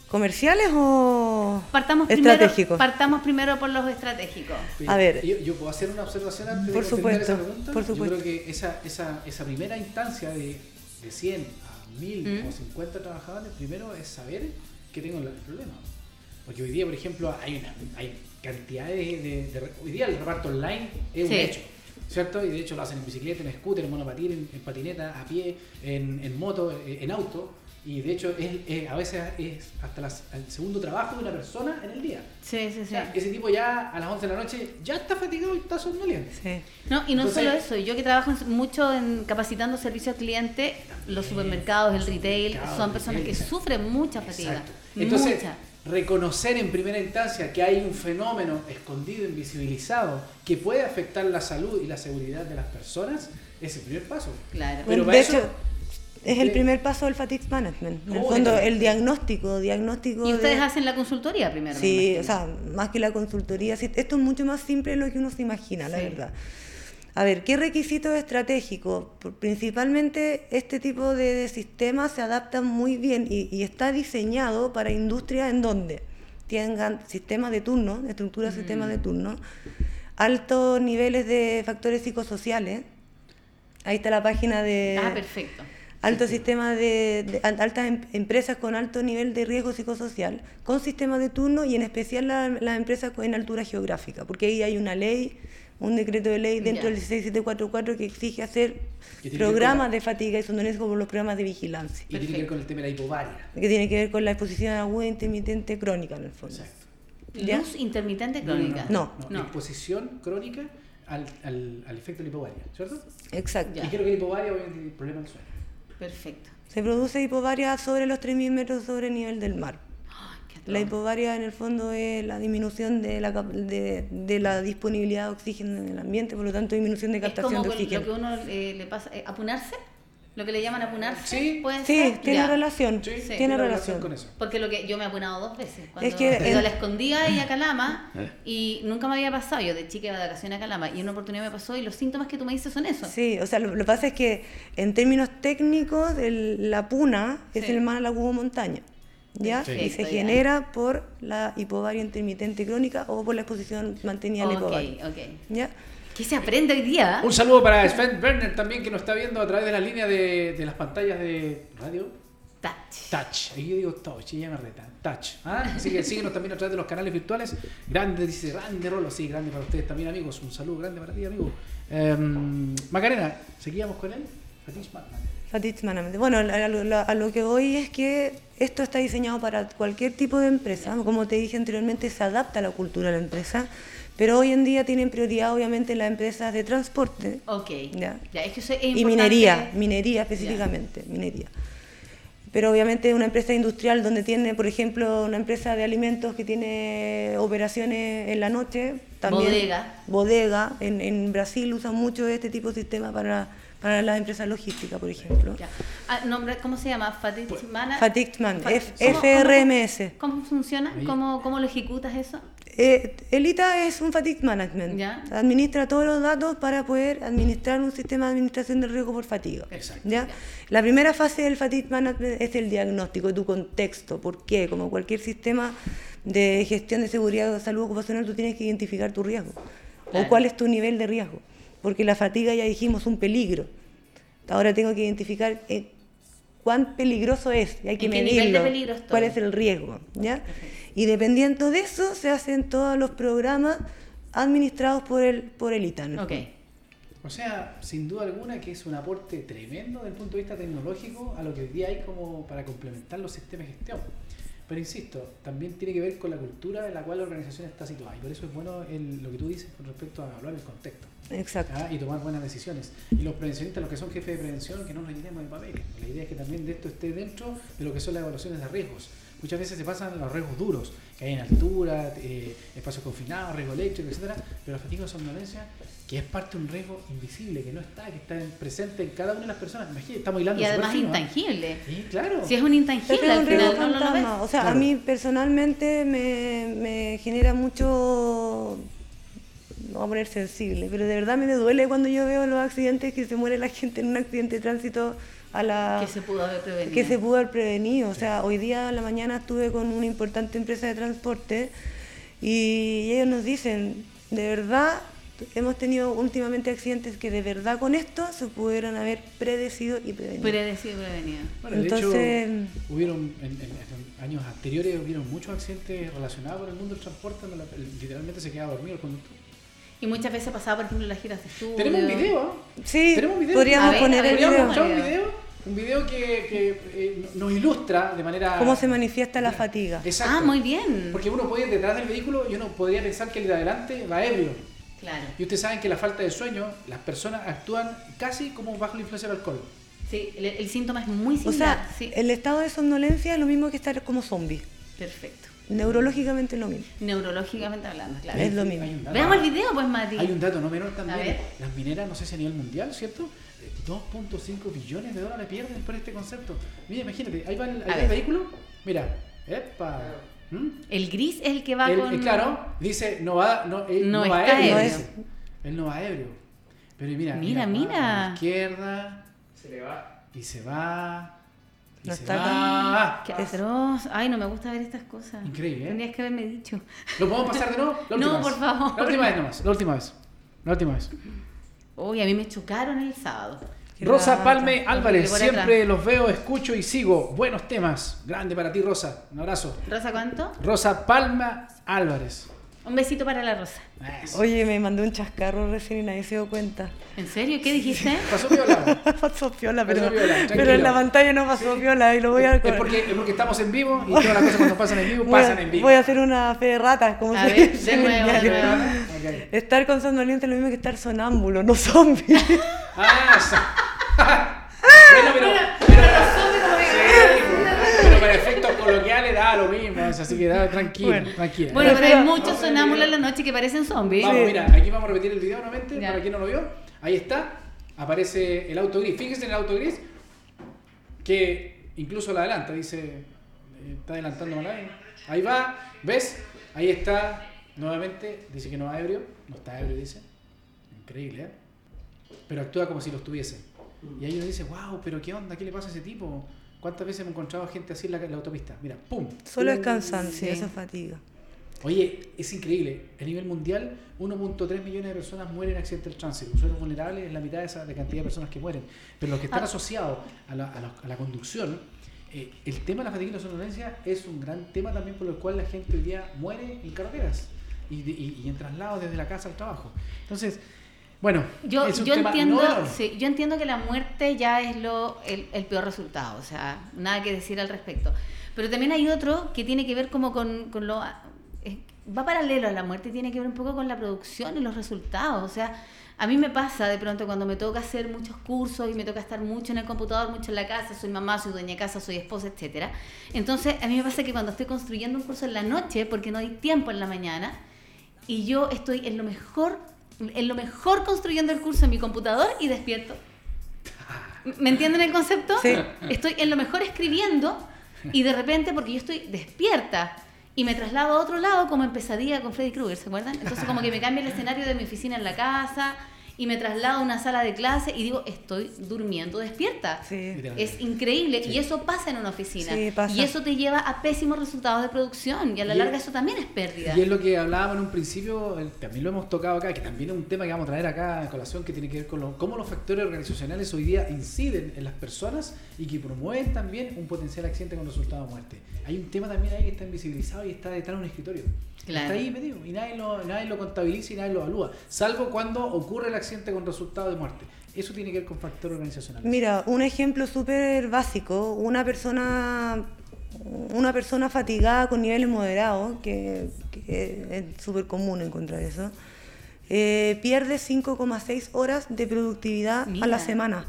¿Comerciales o Partamos primero, estratégicos? partamos primero por los estratégicos. A ver. Yo, yo puedo hacer una observación antes Por de supuesto, esa pregunta. por supuesto. Yo creo que esa, esa, esa primera instancia de, de 100 a 1000 Mm. o 50 trabajadores, primero es saber que tengo el problema. Porque hoy día, por ejemplo, hay, una, hay cantidades de, de- Hoy día el reparto online es un hecho. ¿Cierto? Y de hecho lo hacen en bicicleta, en scooter, en monopatín, en, en patineta, a pie, en, en moto, en auto. Y de hecho, es, es- a veces es hasta las- el segundo trabajo de una persona en el día. Sí, sí, O sí. sea, ese tipo ya a las 11 de la noche ya está fatigado y está somnoliente. Sí. No, y no Entonces- solo eso, yo que trabajo en- mucho en capacitando servicio al cliente, los supermercados, el retail, son personas que sufren mucha fatiga. Exacto. Entonces, mucha. reconocer en primera instancia que hay un fenómeno escondido, invisibilizado, que puede afectar la salud y la seguridad de las personas, es el primer paso. Claro. Pero para de eso- hecho, es el primer paso del fatigue management. En el ¿Cómo fondo, el diagnóstico, diagnóstico Y ustedes de- hacen la consultoría primero. me Sí, o sea, más que la consultoría, esto es mucho más simple de lo que uno se imagina, la verdad. A ver, ¿qué requisitos estratégicos? Principalmente este tipo de, de sistemas se adaptan muy bien y, y está diseñado para industrias en donde tengan sistemas de turno, estructuras de sistemas de turno, altos niveles de factores psicosociales. Ahí está la página de Ah, perfecto. Altos sistemas de, de- al- altas em- empresas con alto nivel de riesgo psicosocial, con sistemas de turno y en especial la- las empresas en altura geográfica, porque ahí hay una ley, un decreto de ley dentro Ya. del 16744 que exige hacer programas la- de fatiga y somnolencia como los programas de vigilancia, Y tiene que ver con el tema de la hipovaria. que tiene que ver con la exposición aguda intermitente crónica en el fondo. Exacto. ¿Ya? Luz intermitente No, no, crónica. No. No. Exposición crónica al, al, al efecto de la hipovaria, ¿cierto? Exacto. Y creo que la hipovaria obviamente tiene problema del sueño. Perfecto. Se produce hipovaria sobre los 3.000 metros sobre el nivel del mar. Qué La hipovaria en el fondo es la disminución de la, de, de la disponibilidad de oxígeno en el ambiente, por lo tanto disminución de es captación como de oxígeno. lo que uno eh, le pasa, eh, apunarse, lo que le llaman apunarse. Sí. ¿Puede Sí, ser? tiene Ya. relación, Sí, Sí. tiene relación. con eso. Porque lo que yo me he apunado dos veces. Cuando Es que he ido a en- la escondida y a Calama Eh. y nunca me había pasado. Yo de chica iba de vacaciones a Calama y una oportunidad me pasó y los síntomas que tú me dices son esos. Sí, o sea, lo, lo que pasa es que en términos técnicos el- la puna es Sí. el mar a la cubo montaña, ¿ya? Sí. Y se ya. genera por la hipovaria intermitente crónica o por la exposición mantenida a la Ok, hipovaria, ok. ¿ya? ¿Qué se aprende hoy día? Un saludo para Sven Werner también que nos está viendo a través de la línea de, de las pantallas de radio. Touch. Touch, aquí yo digo touch, ella me reta, touch. ¿ah? Así que síguenos también a través de los canales virtuales. Grande, dice, grande Rolo, sí, grande para ustedes también, amigos. Un saludo grande para ti, amigo. Em, Macarena, seguíamos con él. Fatish. Bueno, lo- a lo que voy es que esto está diseñado para cualquier tipo de empresa. Como te dije anteriormente, se adapta a la cultura de la empresa, pero hoy en día tienen prioridad obviamente las empresas de transporte Ok. Ya. Ya, es que eso es y minería, minería específicamente, minería. Pero obviamente una empresa industrial donde tiene, por ejemplo, una empresa de alimentos que tiene operaciones en la noche, también Bodega. bodega. En, en Brasil usan mucho este tipo de sistema para, para las empresas logísticas, por ejemplo. Ya. Ah, nombre, ¿Cómo se llama? Fatigue Pues, Mana- Fatigue Man, Fa- F- ¿Cómo- FRMS. ¿Cómo, cómo funciona? ¿Cómo, ¿Cómo lo ejecutas eso? Eh, el ITA es un fatigue management. Ya. Administra todos los datos para poder administrar un sistema de administración del riesgo por fatiga. Exacto. ¿ya? La primera fase del fatigue management es el diagnóstico tu contexto. ¿Por qué? Como cualquier sistema de gestión de seguridad o salud ocupacional, tú tienes que identificar tu riesgo. Claro. O cuál es tu nivel de riesgo. Porque la fatiga, ya dijimos, es un peligro. Ahora tengo que identificar eh, cuán peligroso es. Y hay que ¿En qué nivel de medirlo. ¿Cuál es el riesgo? ¿ya? Y dependiendo de eso, se hacen todos los programas administrados por el, por el ITAN. Ok. O sea, sin duda alguna que es un aporte tremendo desde el punto de vista tecnológico a lo que hoy día hay como para complementar los sistemas de gestión. Pero insisto, también tiene que ver con la cultura en la cual la organización está situada. Y por eso es bueno el- lo que tú dices con respecto a evaluar el contexto. Exacto. ¿ah? y tomar buenas decisiones. Y los prevencionistas, los que son jefes de prevención, que no nos llenemos de papeles. La idea es que también de esto esté dentro de lo que son las evaluaciones de riesgos. Muchas veces se pasan los riesgos duros, que hay en altura, eh, espacios confinados, riesgo eléctrico, etcétera, pero la fatiga de somnolencia, que es parte de un riesgo invisible, que no está, que está en- presente en cada una de las personas. Imagínate, estamos hilando Y además fino, ¿ah? intangible. Sí, claro. Si es un intangible es al un riesgo final, ¿no, no lo ves? fantasma. O sea, Claro. a mí personalmente me, me genera mucho. No voy a poner sensible, pero de verdad me duele cuando yo veo los accidentes que se muere la gente en un accidente de tránsito a la. Que se pudo haber prevenido. que se pudo haber prevenido. O sea, hoy día a la mañana estuve con una importante empresa de transporte y ellos nos dicen, de verdad, hemos tenido últimamente accidentes que de verdad con esto se pudieron haber predecido y prevenido. Predecido y prevenido. Bueno, de Entonces- hecho, hubieron en, en- en años anteriores hubieron muchos accidentes relacionados con el mundo del transporte donde la- literalmente se quedaba dormido el conductor. Y muchas veces pasaba, por ejemplo, en las giras de estudio. Tenemos un video, ¿ah? Sí, Tenemos un video. podríamos A ver, poner el ¿Podríamos video. mostrar un Video. Un video que, que, eh, nos ilustra de manera... ¿Cómo se manifiesta la fatiga? Exacto. Ah, muy bien. Porque uno puede ir detrás del vehículo y uno podría pensar que el de adelante va ebrio. Claro. Y ustedes saben que la falta de sueño, las personas actúan casi como bajo la influencia del alcohol. Sí, el, el síntoma es muy O similar. sea, sí. el estado de somnolencia es lo mismo que estar como zombie. Perfecto. Neurológicamente es lo mismo. Neurológicamente hablando, claro. Es lo mismo. Veamos el video, pues, Mati. Hay un dato no menor también. Las mineras, no sé si a nivel mundial, ¿cierto? Eh, 2.5 billones de dólares pierden por este concepto. Mira, imagínate, ahí va el, ahí va el vehículo. Mira, epa. ¿Mm? El gris es el que va Él, con... eh, claro, dice, no va, no, él No no, va está ebrio. Él no va ebrio. Pero mira, Mira, va mira. a la izquierda. Se le va. Y se va. No está va. Qué atroz. Ay, no me gusta ver estas cosas. Increíble, ¿eh? Tendrías que haberme dicho. ¿Lo podemos pasar de nuevo? No, última por vez. favor. La última vez nomás. La última vez. La última vez. Uy, a mí me chocaron el sábado. Qué Rosa lata. Palme Álvarez, siempre los veo, escucho y sigo. Buenos temas. Grande para ti, Rosa. Un abrazo. ¿Rosa cuánto? Rosa Palma Álvarez. Un besito para la Rosa. Eso. Oye, me mandó un chascarro recién y nadie se dio cuenta. ¿En serio? ¿Qué dijiste? Pasó piola. pasó piola, Pasó pero, piola, pero en la pantalla no pasó piola y lo voy a... Es porque, es porque estamos en vivo y todas las cosas cuando pasan en vivo voy, a, pasan en vivo. voy a hacer una fe de ratas, como A se ver, dice de nuevo, de nuevo. Estar con somnoliente es lo mismo que estar sonámbulo, no zombie. Ah, bueno, pero, pero, sí, pero coloquiales da lo mismo, así que da tranquilo, Bueno. tranquila. Bueno, pero hay muchos sonámbulos en la noche que parecen zombies. Vamos, Sí. mira, aquí vamos a repetir el video nuevamente Ya. para quien no lo vio. Ahí está, aparece el auto gris. Fíjense en el auto gris que incluso la adelanta, dice, eh, está adelantando mal ahí. Ahí va, ¿ves? Ahí está, nuevamente, dice que no va ebrio, no está ebrio, dice. Increíble, ¿eh? Pero actúa como si lo estuviese. Y ahí uno dice, wow, pero ¿qué onda? ¿Qué le pasa a ese tipo? ¿Cuántas veces hemos encontrado gente así en la, en la autopista? Mira, ¡pum! Solo es cansancio, Sí. eso es fatiga. Oye, es increíble. A nivel mundial, 1.3 millones de personas mueren en accidentes del tránsito. Usuarios vulnerables es la mitad de esa de cantidad de personas que mueren. Pero los que están Ah. asociados a la, a la- a la conducción, eh, el tema de la fatiga y la somnolencia es un gran tema también por el cual la gente hoy día muere en carreteras y, y- y en traslados desde la casa al trabajo. Entonces, bueno, Yo, es un yo tema entiendo, no sí, yo entiendo que la muerte ya es lo, el, el peor resultado, o sea, nada que decir al respecto. Pero también hay otro que tiene que ver como con, con lo... va paralelo a la muerte, tiene que ver un poco con la producción y los resultados. O sea, a mí me pasa de pronto cuando me toca hacer muchos cursos y me toca estar mucho en el computador, mucho en la casa, soy mamá, soy dueña de casa, soy esposa, etcétera. Entonces, a mí me pasa que cuando estoy construyendo un curso en la noche, porque no hay tiempo en la mañana, y yo estoy en lo mejor, en lo mejor construyendo el curso en mi computador y despierto. ¿Me entienden el concepto? Sí. Estoy en lo mejor escribiendo y de repente, porque yo estoy despierta y me traslado a otro lado como en pesadilla con Freddy Krueger, ¿se acuerdan? Entonces como que me cambia el escenario de mi oficina en la casa y me traslado a una sala de clase y digo, estoy durmiendo despierta. Sí. Es increíble Sí. y eso pasa en una oficina. Sí, pasa. Y eso te lleva a pésimos resultados de producción y a la Y larga es- eso también es pérdida. Y es lo que hablábamos en un principio, también lo hemos tocado acá, que también es un tema que vamos a traer acá a colación, que tiene que ver con lo- cómo los factores organizacionales hoy día inciden en las personas y que promueven también un potencial accidente con resultado de muerte. Hay un tema también ahí que está invisibilizado y está detrás de un escritorio. Claro. Está ahí metido y nadie lo, nadie lo contabiliza y nadie lo evalúa, salvo cuando ocurre el accidente con resultado de muerte. Eso tiene que ver con factores organizacionales. Mira, un ejemplo súper básico, una persona, una persona fatigada con niveles moderados, que, que es súper común encontrar eso, eh, pierde 5,6 horas de productividad a Mira. la semana.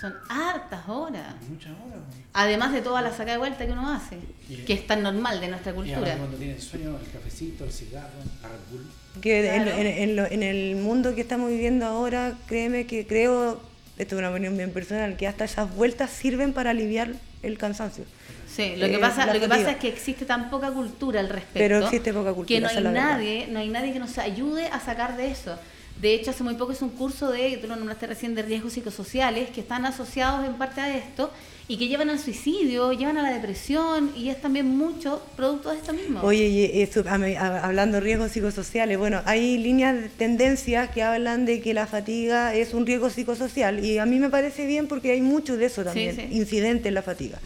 Son hartas horas. Muchas horas. Además de toda la saca de vuelta que uno hace, Y- que es tan normal de nuestra Y cultura. cuando tienen sueño, el cafecito, el cigarro, la Red Bull. Que en- Claro. en, en lo- en el mundo que estamos viviendo ahora, créeme que creo, esto es una opinión bien personal, que hasta esas vueltas sirven para aliviar el cansancio. Sí, lo que Eh, pasa, lo que pasa es que existe tan poca cultura al respecto. Pero existe poca cultura, Que no hay nadie, no hay nadie que nos ayude a sacar de eso. De hecho, hace muy poco es un curso de, tú lo nombraste recién, de riesgos psicosociales, que están asociados en parte a esto y que llevan al suicidio, llevan a la depresión y es también mucho producto de esto mismo. Oye, y eso, hablando de riesgos psicosociales, bueno, hay líneas de tendencia que hablan de que la fatiga es un riesgo psicosocial y a mí me parece bien porque hay mucho de eso también, sí. incidente en la fatiga.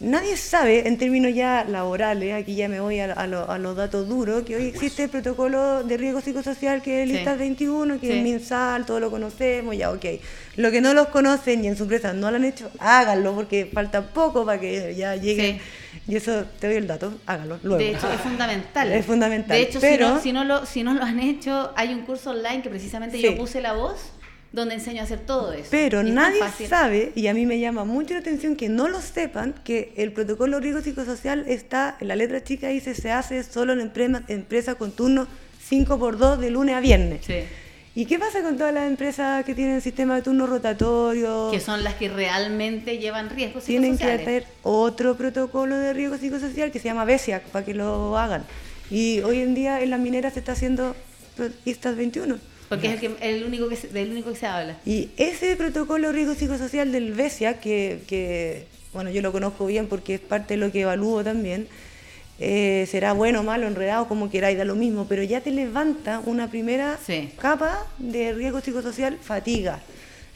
Nadie sabe, en términos ya laborales, aquí ya me voy a, a lo- a los datos duros, que hoy existe el protocolo de riesgo psicosocial que es Sí. Listas 21, que Sí. es MinSal, todos lo conocemos, ya, ok. Lo que no los conocen y en su empresa no lo han hecho, háganlo, porque falta poco para que ya lleguen. Y eso, te doy el dato, háganlo luego. De hecho, es fundamental. Es fundamental, De hecho, pero- si, no, si, no lo, si no lo han hecho, hay un curso online que precisamente Sí. yo puse la voz, donde enseño a hacer todo eso. Pero es nadie sabe, y a mí me llama mucho la atención que no lo sepan, que el protocolo riesgo psicosocial está, en la letra chica dice, se hace solo en empresa, empresa con turno 5 por 2 de lunes a viernes. Sí. ¿Y qué pasa con todas las empresas que tienen sistema de turno rotatorio? Que son las que realmente llevan riesgos Tienen que psicosociales. hacer otro protocolo de riesgo psicosocial que se llama BESIAC para que lo hagan. Y hoy en día en las mineras se está haciendo ISTAS 21. Porque es el, que, el único que se, del único que se habla. Y ese protocolo de riesgo psicosocial del BESIA, que, que, bueno, yo lo conozco bien porque es parte de lo que evalúo también, eh, será bueno, malo, enredado, como queráis, da lo mismo, pero ya te levanta una primera Sí. capa de riesgo psicosocial, fatiga.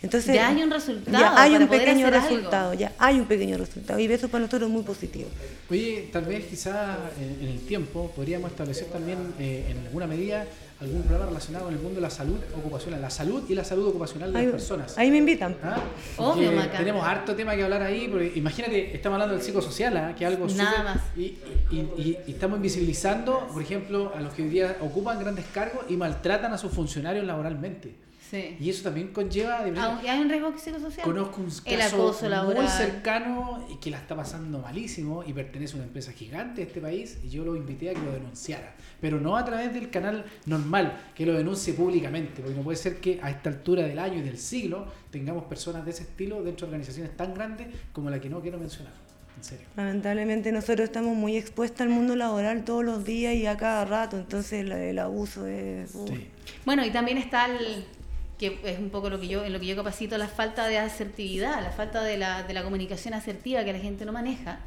Entonces, Ya hay un resultado Ya hay para un poder pequeño algo. resultado, ya hay un pequeño resultado. Y eso para nosotros es muy positivo. Oye, tal vez quizás en, en el tiempo podríamos establecer también eh, en alguna medida algún programa relacionado con el mundo de la salud ocupacional, la salud y la salud ocupacional de Ahí, las personas. ahí me invitan. ¿Ah? Obvio, tenemos harto tema que hablar ahí, porque imagínate, estamos hablando del psicosocial, ¿ah? que es algo Nada más. Y, y- y- y estamos invisibilizando, por ejemplo, a los que hoy día ocupan grandes cargos y maltratan a sus funcionarios laboralmente. Sí. Y eso también conlleva... de- Aunque hay un riesgo psicosocial. Conozco un El caso acoso laboral. muy cercano y que la está pasando malísimo y pertenece a una empresa gigante de este país y yo lo invité a que lo denunciara, pero no a través del canal normal, que lo denuncie públicamente, porque no puede ser que a esta altura del año y del siglo tengamos personas de ese estilo dentro de organizaciones tan grandes como la que no quiero mencionar. En serio. Lamentablemente nosotros estamos muy expuestos al mundo laboral todos los días y a cada rato, entonces el abuso es... uh, Sí. Bueno, y también está el que es un poco lo que yo en lo que yo capacito la falta de asertividad, la falta de la, de la comunicación asertiva que la gente no maneja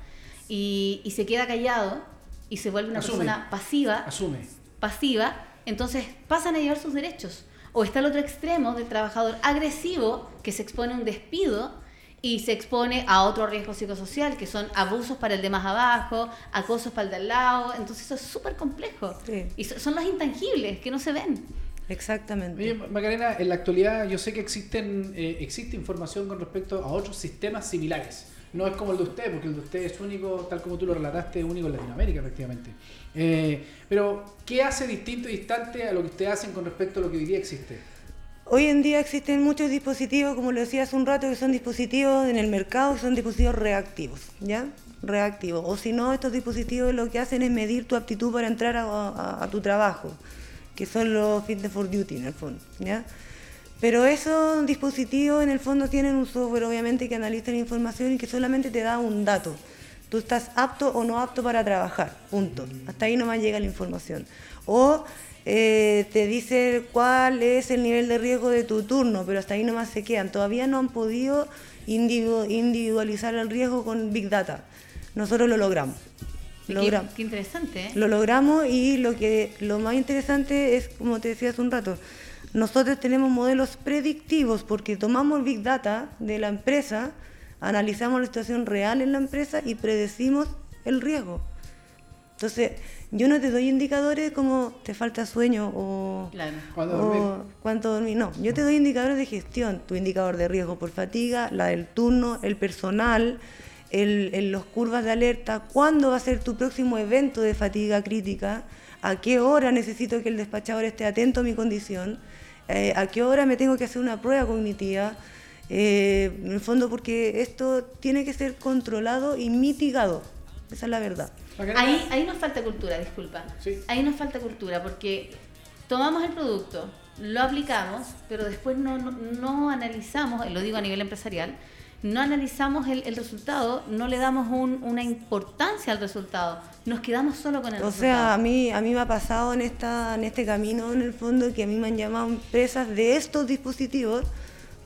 y, y se queda callado y se vuelve una Asume. persona pasiva, Asume. pasiva, entonces pasan a llevar sus derechos. O está el otro extremo del trabajador agresivo que se expone a un despido y se expone a otro riesgo psicosocial, que son abusos para el de más abajo, acosos para el de al lado. Entonces eso es súper complejo. Sí. Y so- son los intangibles que no se ven. Exactamente. Oye, Macarena, en la actualidad yo sé que existen eh, existe información con respecto a otros sistemas similares. No es como el de usted, porque el de usted es único, tal como tú lo relataste, es único en Latinoamérica, efectivamente. Eh, pero, ¿qué hace distinto y distante a lo que ustedes hacen con respecto a lo que hoy día existe? Hoy en día existen muchos dispositivos, como lo decía hace un rato, que son dispositivos en el mercado, son dispositivos reactivos, ¿ya? Reactivos. O si no, estos dispositivos lo que hacen es medir tu aptitud para entrar a, a- a tu trabajo, que son los fitness for duty en el fondo, ¿ya? Pero esos dispositivos en el fondo tienen un software obviamente que analiza la información y que solamente te da un dato. Tú estás apto o no apto para trabajar, punto. Hasta ahí nomás llega la información. O eh, te dice cuál es el nivel de riesgo de tu turno, pero hasta ahí nomás se quedan. Todavía no han podido individu- individualizar el riesgo con Big Data. Nosotros lo logramos. Y Lo qué, logramos. qué interesante, ¿eh? Lo logramos y lo que lo más interesante es, como te decía hace un rato, nosotros tenemos modelos predictivos porque tomamos el Big Data de la empresa, analizamos la situación real en la empresa y predecimos el riesgo. Entonces, yo no te doy indicadores como te falta sueño o, Claro. ¿Cuándo o dormir? cuánto dormir. No, yo te doy indicadores de gestión, tu indicador de riesgo por fatiga, la del turno, el personal, el, el- los curvas de alerta, cuándo va a ser tu próximo evento de fatiga crítica, a qué hora necesito que el despachador esté atento a mi condición, eh, a qué hora me tengo que hacer una prueba cognitiva. eh, en el fondo, porque esto tiene que ser controlado y mitigado. Esa es la verdad. Ahí, ahí nos falta cultura, disculpa. Sí. Ahí nos falta cultura porque tomamos el producto, lo aplicamos, pero después no, no, no analizamos, lo digo a nivel empresarial, no analizamos el, el resultado, no le damos un- una importancia al resultado, nos quedamos solo con el O resultado. sea, a mí, a mí me ha pasado en, esta, en este camino, en el fondo, que a mí me han llamado empresas de estos dispositivos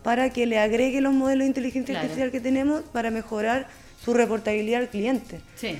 para que le agregue los modelos de inteligencia Claro. artificial que tenemos para mejorar su reportabilidad al cliente. Sí.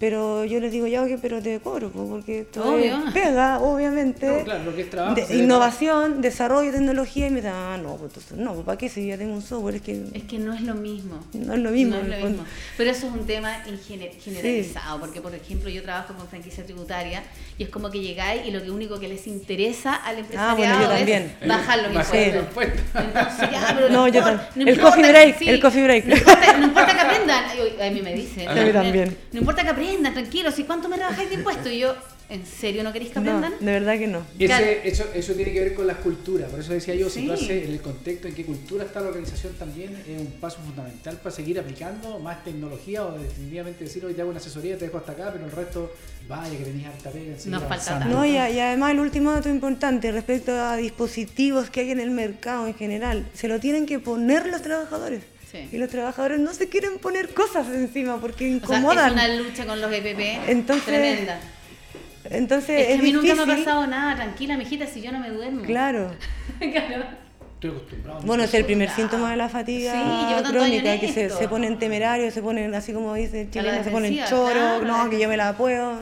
Pero yo les digo, ya, ok, pero te cobro, po, porque esto Obvio. es pega, obviamente. No, claro, lo que es trabajo. de innovación, desarrollo, tecnología, y me dicen, ah, no, pues entonces, no, pues, ¿para qué si ya tengo un software? Es que Es que no es lo mismo. no es lo mismo. No es lo mismo. Pero eso es un tema en gener- generalizado, porque por ejemplo yo trabajo con franquicia tributaria y es como que llegáis y lo que único que les interesa al empresariado Ah, bueno, yo también. es bajar los impuestos. Entonces, ya, pero No, yo importa- tam- no el coffee break, el coffee break. No importa, no importa que aprendan. A mí me dicen. A mí también. No importa que aprendan, tranquilos. ¿Y cuánto me rebajáis de impuestos? Y yo, ¿en serio no queréis que No, aprendan? de verdad que no. Y ese- eso, eso tiene que ver con las culturas, por eso decía yo, Sí. situarse en el contexto en qué cultura está la organización también es un paso fundamental para seguir aplicando más tecnología o definitivamente decir hoy te hago una asesoría, te dejo hasta acá, pero el resto, vaya que tenías harta pega Nos falta. No, y, y además el último dato importante respecto a dispositivos que hay en el mercado en general, se lo tienen que poner los trabajadores. Sí. Y los trabajadores no se quieren poner cosas encima porque O sea, incomodan. es una lucha con los EPP Entonces, tremenda. Entonces Es que es, a mí nunca me ha pasado nada, tranquila, mijita, si yo no me duermo. Claro. Claro. Estoy acostumbrado. Bueno, es el primer síntoma de la fatiga Sí, crónica, que se, ponen temerarios, se ponen así como dice el chileno, se ponen choro, claro, no, que yo me la puedo.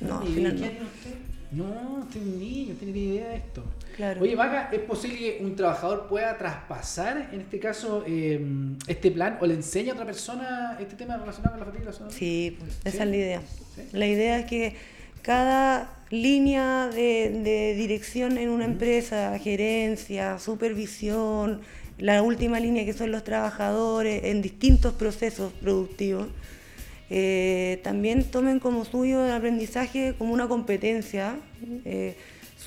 No, al ¿Y final no. No, usted es un niño, no tiene idea de esto. Claro. Oye, Vaca, ¿es posible que un trabajador pueda traspasar, en este caso, eh, este plan o le enseña a otra persona este tema relacionado con la fatiga? zona? Sí, pues, esa ¿Sí? es la idea. ¿Sí? La idea es que cada línea de, de dirección en una empresa, gerencia, supervisión, la última línea que son los trabajadores en distintos procesos productivos, eh, también tomen como suyo el aprendizaje como una competencia, eh,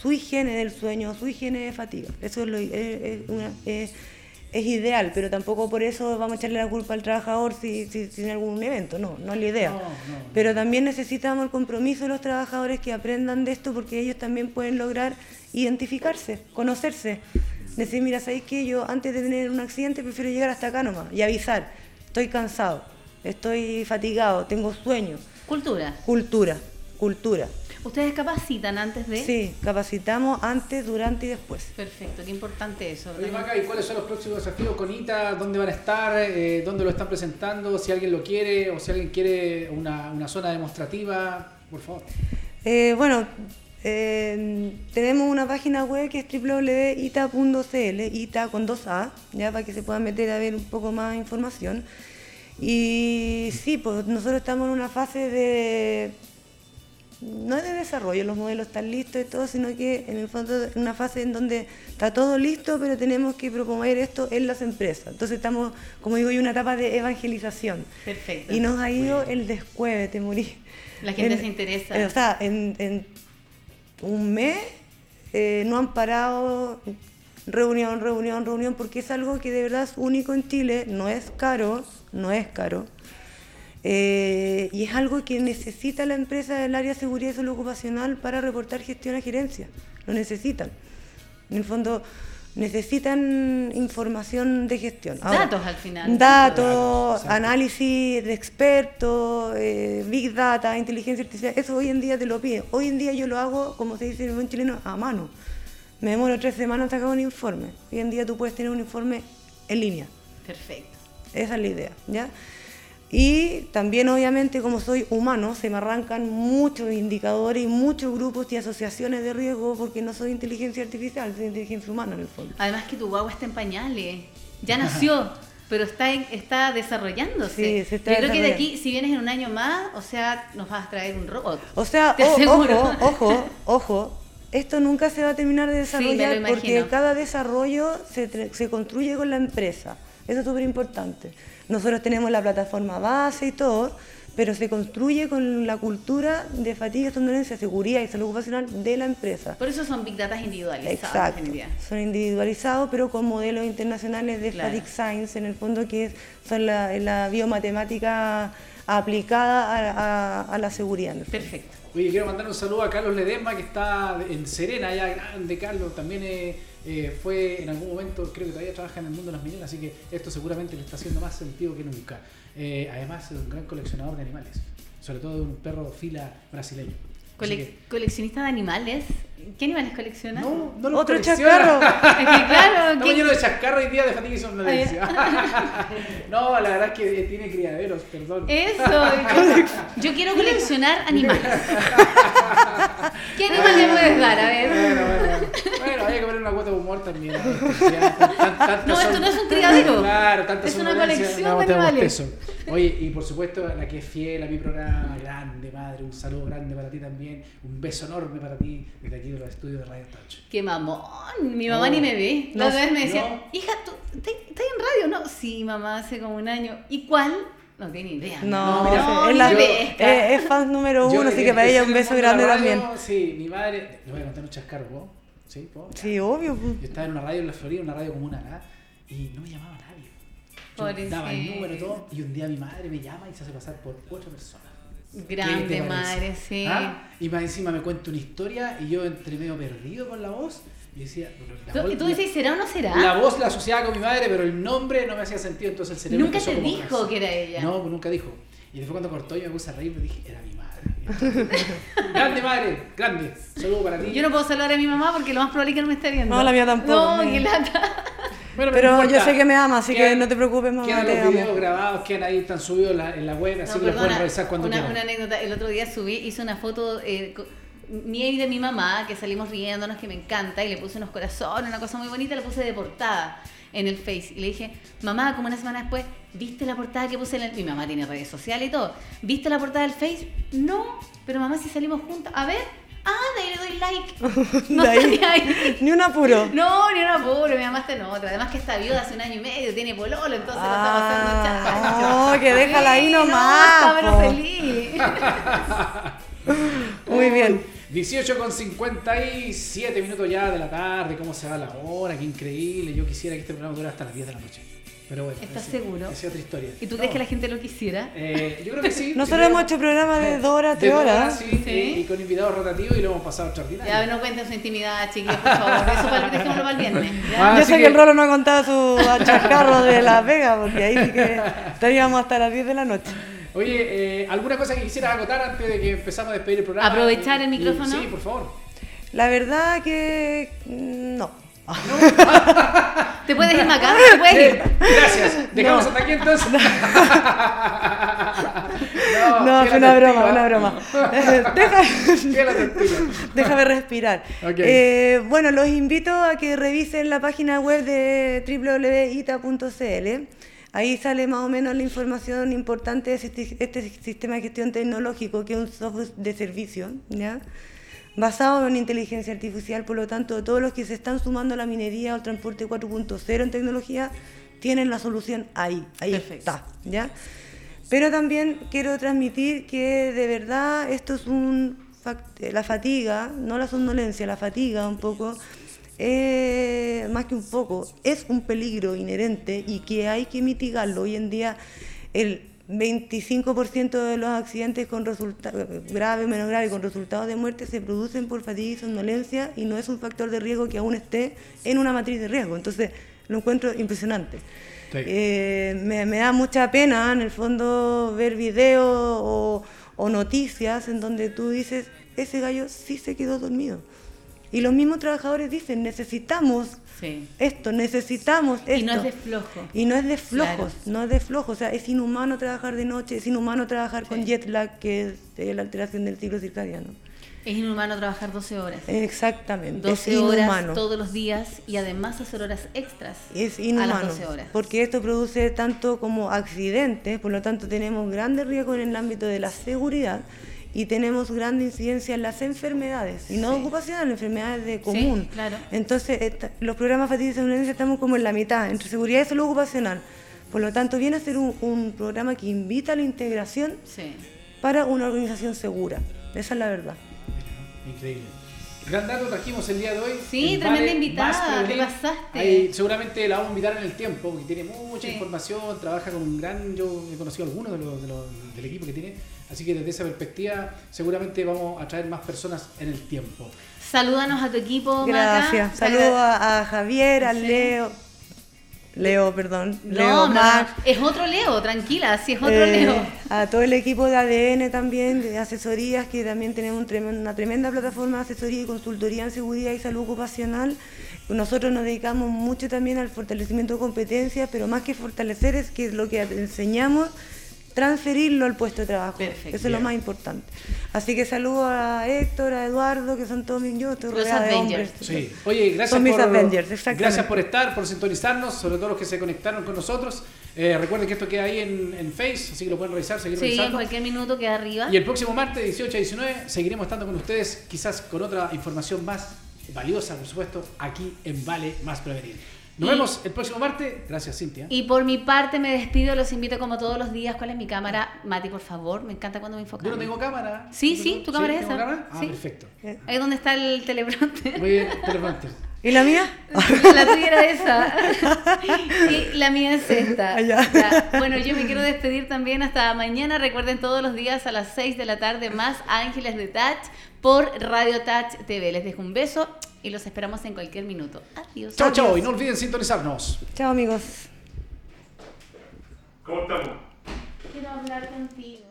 su higiene del sueño, su higiene de fatiga. Eso es, lo- es- es una- es- es ideal, pero tampoco por eso vamos a echarle la culpa al trabajador si, si, si tiene algún evento, no, no es la idea. No, no. Pero también necesitamos el compromiso de los trabajadores que aprendan de esto porque ellos también pueden lograr identificarse, conocerse. Decir, mira, ¿sabéis que yo antes de tener un accidente prefiero llegar hasta acá nomás y avisar, estoy cansado, estoy fatigado, tengo sueño. Cultura. Cultura, cultura. ¿Ustedes capacitan antes de...? Sí, capacitamos antes, durante y después. Perfecto, qué importante eso. Oye. Maca, ¿y cuáles son los próximos desafíos con ITA? ¿Dónde van a estar? Eh, ¿Dónde lo están presentando? Si alguien lo quiere o si alguien quiere una, una zona demostrativa, por favor. Eh, bueno, eh, tenemos una página web que es www.ita.cl, ita con dos A, ya para que se puedan meter a ver un poco más información. Y sí, pues nosotros estamos en una fase de no es de desarrollo, los modelos están listos y todo, sino que en el fondo es una fase en donde está todo listo, pero tenemos que promover esto en las empresas. Entonces estamos, como digo en una etapa de evangelización. Perfecto. Y nos ha ido el descueve, te morí. La gente En- se interesa. eh, o sea, en, en un mes eh, no han parado reunión, reunión, reunión, porque es algo que de verdad es único en Chile, no es caro, no es caro. Eh, y es algo que necesita la empresa del área de seguridad y salud ocupacional para reportar gestión a gerencia. Lo necesitan. En el fondo, necesitan información de gestión. Ahora, Datos al final. Datos, exacto. análisis de expertos, eh, big data, inteligencia artificial, eso hoy en día te lo piden. Hoy en día yo lo hago, como se dice en buen chileno, a mano. Me demoro tres semanas en sacar un informe. Hoy en día tú puedes tener un informe en línea. Perfecto. Esa es la idea, ¿ya? Y también, obviamente, como soy humano, se me arrancan muchos indicadores y muchos grupos y asociaciones de riesgo porque no soy inteligencia artificial, soy inteligencia humana en el fondo. Además que tu guagua está en pañales. Ya nació, pero está, en- está desarrollándose. Sí, se está Yo creo que de aquí, si vienes en un año más, o sea, nos vas a traer un robot. O sea, o- ojo, ojo, ojo, esto nunca se va a terminar de Sí, desarrollar porque cada desarrollo se, se construye con la empresa. Eso es súper importante. Nosotros tenemos la plataforma base y todo, pero se construye con la cultura de fatiga, somnolencia, seguridad y salud ocupacional de la empresa. Por eso son big data individualizados. Exacto. Son individualizados, pero con modelos internacionales de Claro. Fatigue Science, en el fondo que es- son la, la biomatemática aplicada a, a- a la seguridad. en el fondo. Perfecto. Oye, quiero mandar un saludo a Carlos Ledesma, que está en Serena, ya grande Carlos. También eh, eh, fue en algún momento, creo que todavía trabaja en el mundo de las mineras, así que esto seguramente le está haciendo más sentido que nunca. Eh, además, es un gran coleccionador de animales, sobre todo de un perro fila brasileño. Cole- que- coleccionista de animales. ¿Qué animales colecciona? No, no los Otro chascarro. Es que claro, Estamos ¿qué- llenos de chascarro y día de fatiga y somnolencia. no, la verdad es que tiene criaderos, perdón. Eso, yo, yo quiero coleccionar animales. ¿Qué animal le puedes dar? A ver. Bueno, bueno, bueno, hay que poner una cuota de humor también. ¿no? No, esto no es un criadero. Claro, tantas Es una colección no, de tenemos animales. peso. Oye, y por supuesto, la que es fiel a mi programa, grande madre, un saludo grande para ti también, un beso enorme para ti desde aquí de los estudios de Radio Touch. Qué mamón. Mi mamá No. ni me ve. La No, otra vez me decía, no. hija, ¿tú estás en radio? No, sí, mamá, hace como un año. ¿Y cuál? No tiene idea. No, mira, es, la- yo- pesca. es- es fan número uno, así que para ella un beso grande radio, también. Sí, mi madre. Le voy a contar un chascarro, ¿puedo? ¿Sí? ¿Puedo? Sí, obvio. pues. Yo estaba en una radio en la Florida, una radio común acá, y no me llamaba nadie. Yo Pobrecito. daba el número y todo, y un día mi madre me llama y se hace pasar por otra persona. ¿Qué Grande madre, sí. ¿Ah? Y más encima me cuenta una historia y yo entre medio perdido con la voz, y decía. la ¿Tú, voz- y tú dices, ¿será o no será? La voz la asociaba con mi madre, pero el nombre no me hacía sentido, entonces el cerebro Nunca te dijo que era ella. No, pues nunca dijo. Y después cuando cortó yo me puse a reír y dije, era mi madre. grande madre, grande. Saludo para ti. Yo no puedo saludar a mi mamá porque lo más probable es que no me esté viendo. No, la mía tampoco, No, me- qué lata. Bueno, Pero no yo sé que me ama, así que no te preocupes, mamá, Quedan te los amo. videos grabados, quedan ahí, están subidos en la, en la web, así No, que los pueden revisar cuando una, quieran. una anécdota. El otro día subí, hice una foto eh, co- mía y de mi mamá, que salimos riéndonos, que me encanta, y le puse unos corazones, una cosa muy bonita, la puse de portada en el Face. Y le dije, mamá, como una semana después, ¿viste la portada que puse en el... Mi mamá tiene redes sociales y todo. ¿Viste la portada del Face? No, pero mamá, si salimos juntas. A ver. Ah, de ahí le doy like. No ahí. ahí. Ni un apuro. No, ni una pobre, mi mamá está en otra. Además que está viuda hace un año y medio, tiene pololo, entonces no está pasando. Ah, no, que déjala ahí nomás, No, está feliz. Muy bien. 18 con 57 minutos ya de la tarde, cómo se va la hora, qué increíble. Yo quisiera que este programa durara hasta las 10 de la noche. Pero bueno, ¿Estás esa- seguro? esa es otra historia. ¿Y tú No, crees que la gente lo quisiera? eh, yo creo que sí. Nosotros Sí, hemos hecho programas de dos horas, tres horas. sí, Sí. Y, y con invitados rotativos y lo hemos pasado extraordinario. Ya, no cuenten su intimidad, chiquillos, por favor. Eso para, dejémoslo para el viernes. Ah, Yo sé que que- el Rolo no ha contado su chascarro de La Vega, porque ahí sí que estaríamos hasta las 10 de la noche. Oye, eh, ¿alguna cosa que quisieras acotar antes de que empezamos a despedir el programa? Aprovechar el y- micrófono. sí, por favor. La verdad que mm, no. Te puedes ir, Maca, te puedes ir. Gracias. Dejamos hasta aquí entonces. no, No, es una broma, una broma. Deja, déjame respirar. Ok. Eh, bueno, los invito a que revisen la página web de www.ita.cl. Ahí sale más o menos la información importante de este, sistema de gestión tecnológico, que es un software de servicio, ¿ya? basado en inteligencia artificial, por lo tanto, todos los que se están sumando a la minería o al transporte 4.0 en tecnología tienen la solución ahí, ahí Perfecto. está, ¿ya? Pero también quiero transmitir que de verdad esto es un la fatiga, no la somnolencia, la fatiga un poco, eh, más que un poco, es un peligro inherente y que hay que mitigarlo. Hoy en día el 25% de los accidentes con graves, menos graves, con resultados de muerte se producen por fatiga y somnolencia y no es un factor de riesgo que aún esté en una matriz de riesgo. Entonces lo encuentro impresionante. Sí. Eh, me, me da mucha pena en el fondo ver videos o, o noticias en donde tú dices, ese gallo sí se quedó dormido. Y los mismos trabajadores dicen, necesitamos Sí. esto, necesitamos esto. Y no es de flojo. Y no es de flojos, Claro. no es de flojos. O sea, es inhumano trabajar de noche, es inhumano trabajar con jet lag, que es eh, la alteración del ciclo circadiano. Es inhumano trabajar 12 horas. Exactamente, 12 es horas inhumano. todos los días y además hacer horas extras. Es A inhumano, las 12 horas. porque esto produce tanto como accidentes, por lo tanto tenemos grandes riesgos en el ámbito de la seguridad y tenemos gran incidencia en las enfermedades, y no Sí. ocupacionales, enfermedades de común. claro. Entonces, esta- los programas fatiga y somnolencia estamos como en la mitad, entre seguridad y salud ocupacional. Por lo tanto, viene a ser un, un programa que invita a la integración Sí. para una organización segura. Esa es la verdad. Increíble. Gran dato trajimos el día de hoy. Sí, tremenda invitada, te pasaste. Ahí seguramente la vamos a invitar en el tiempo, porque tiene mucha Sí. información, trabaja con un gran, yo he conocido a algunos de los, de los- del equipo que tiene, así que desde esa perspectiva seguramente vamos a traer más personas en el tiempo. Salúdanos a tu equipo. Gracias. Saludos a, Javier, a Sí. Leo. Leo, perdón. No, Leo, no, es otro Leo, tranquila, sí es otro eh, Leo. a todo el equipo de ADN también, de asesorías, que también tenemos un una tremenda plataforma de asesoría y consultoría en seguridad y salud ocupacional. Nosotros nos dedicamos mucho también al fortalecimiento de competencias, pero más que fortalecer es que lo que enseñamos, transferirlo al puesto de trabajo. Perfecto. Eso es lo más importante. Así que saludo a Héctor, a Eduardo, que son todos mis... Yo estoy Los rodeada de Avengers. hombres. Sí. Oye, gracias Son mis por, Avengers, exactamente. gracias por estar, por sintonizarnos, sobre todo los que se conectaron con nosotros. Eh, recuerden que esto queda ahí en, en Face, así que lo pueden revisar, seguir Sí, en cualquier minuto queda arriba. Y el próximo martes 18 a 19 seguiremos estando con ustedes, quizás con otra información más valiosa, por supuesto, aquí en Vale Más Prevenir. Nos Y- vemos el próximo martes. Gracias, Cintia. Y por mi parte me despido, los invito como todos los días. ¿Cuál es mi cámara? Mati, por favor, me encanta cuando me enfocan. Yo no tengo cámara. Sí, ¿Tú sí, tu cámara es ¿tengo esa. cámara? Ah, Sí. perfecto. Ahí donde está el teleprompter. Muy bien, teleprompter. ¿Y la mía? La tuya era esa. Y la mía es esta. Ah, ya. Ya. Bueno, yo me quiero despedir también hasta mañana. Recuerden todos los días a las 6 de la tarde más Ángeles de Touch por Radio Touch TV. Les dejo un beso y los esperamos en cualquier minuto. Adiós. Chao, chao. Y no olviden sintonizarnos. Chao amigos. ¿Cómo estamos? Quiero hablar contigo.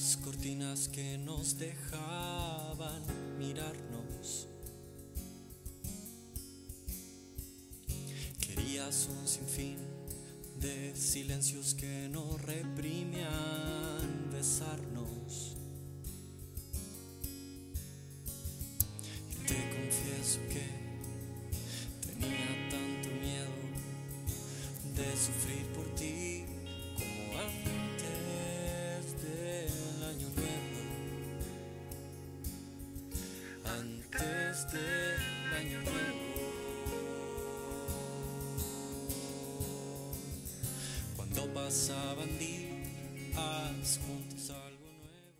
Las cortinas que nos dejaban mirarnos. Querías un sinfín de silencios que no reprimían besarnos. Y te confieso que tenía tanto miedo de sufrir por ti como antes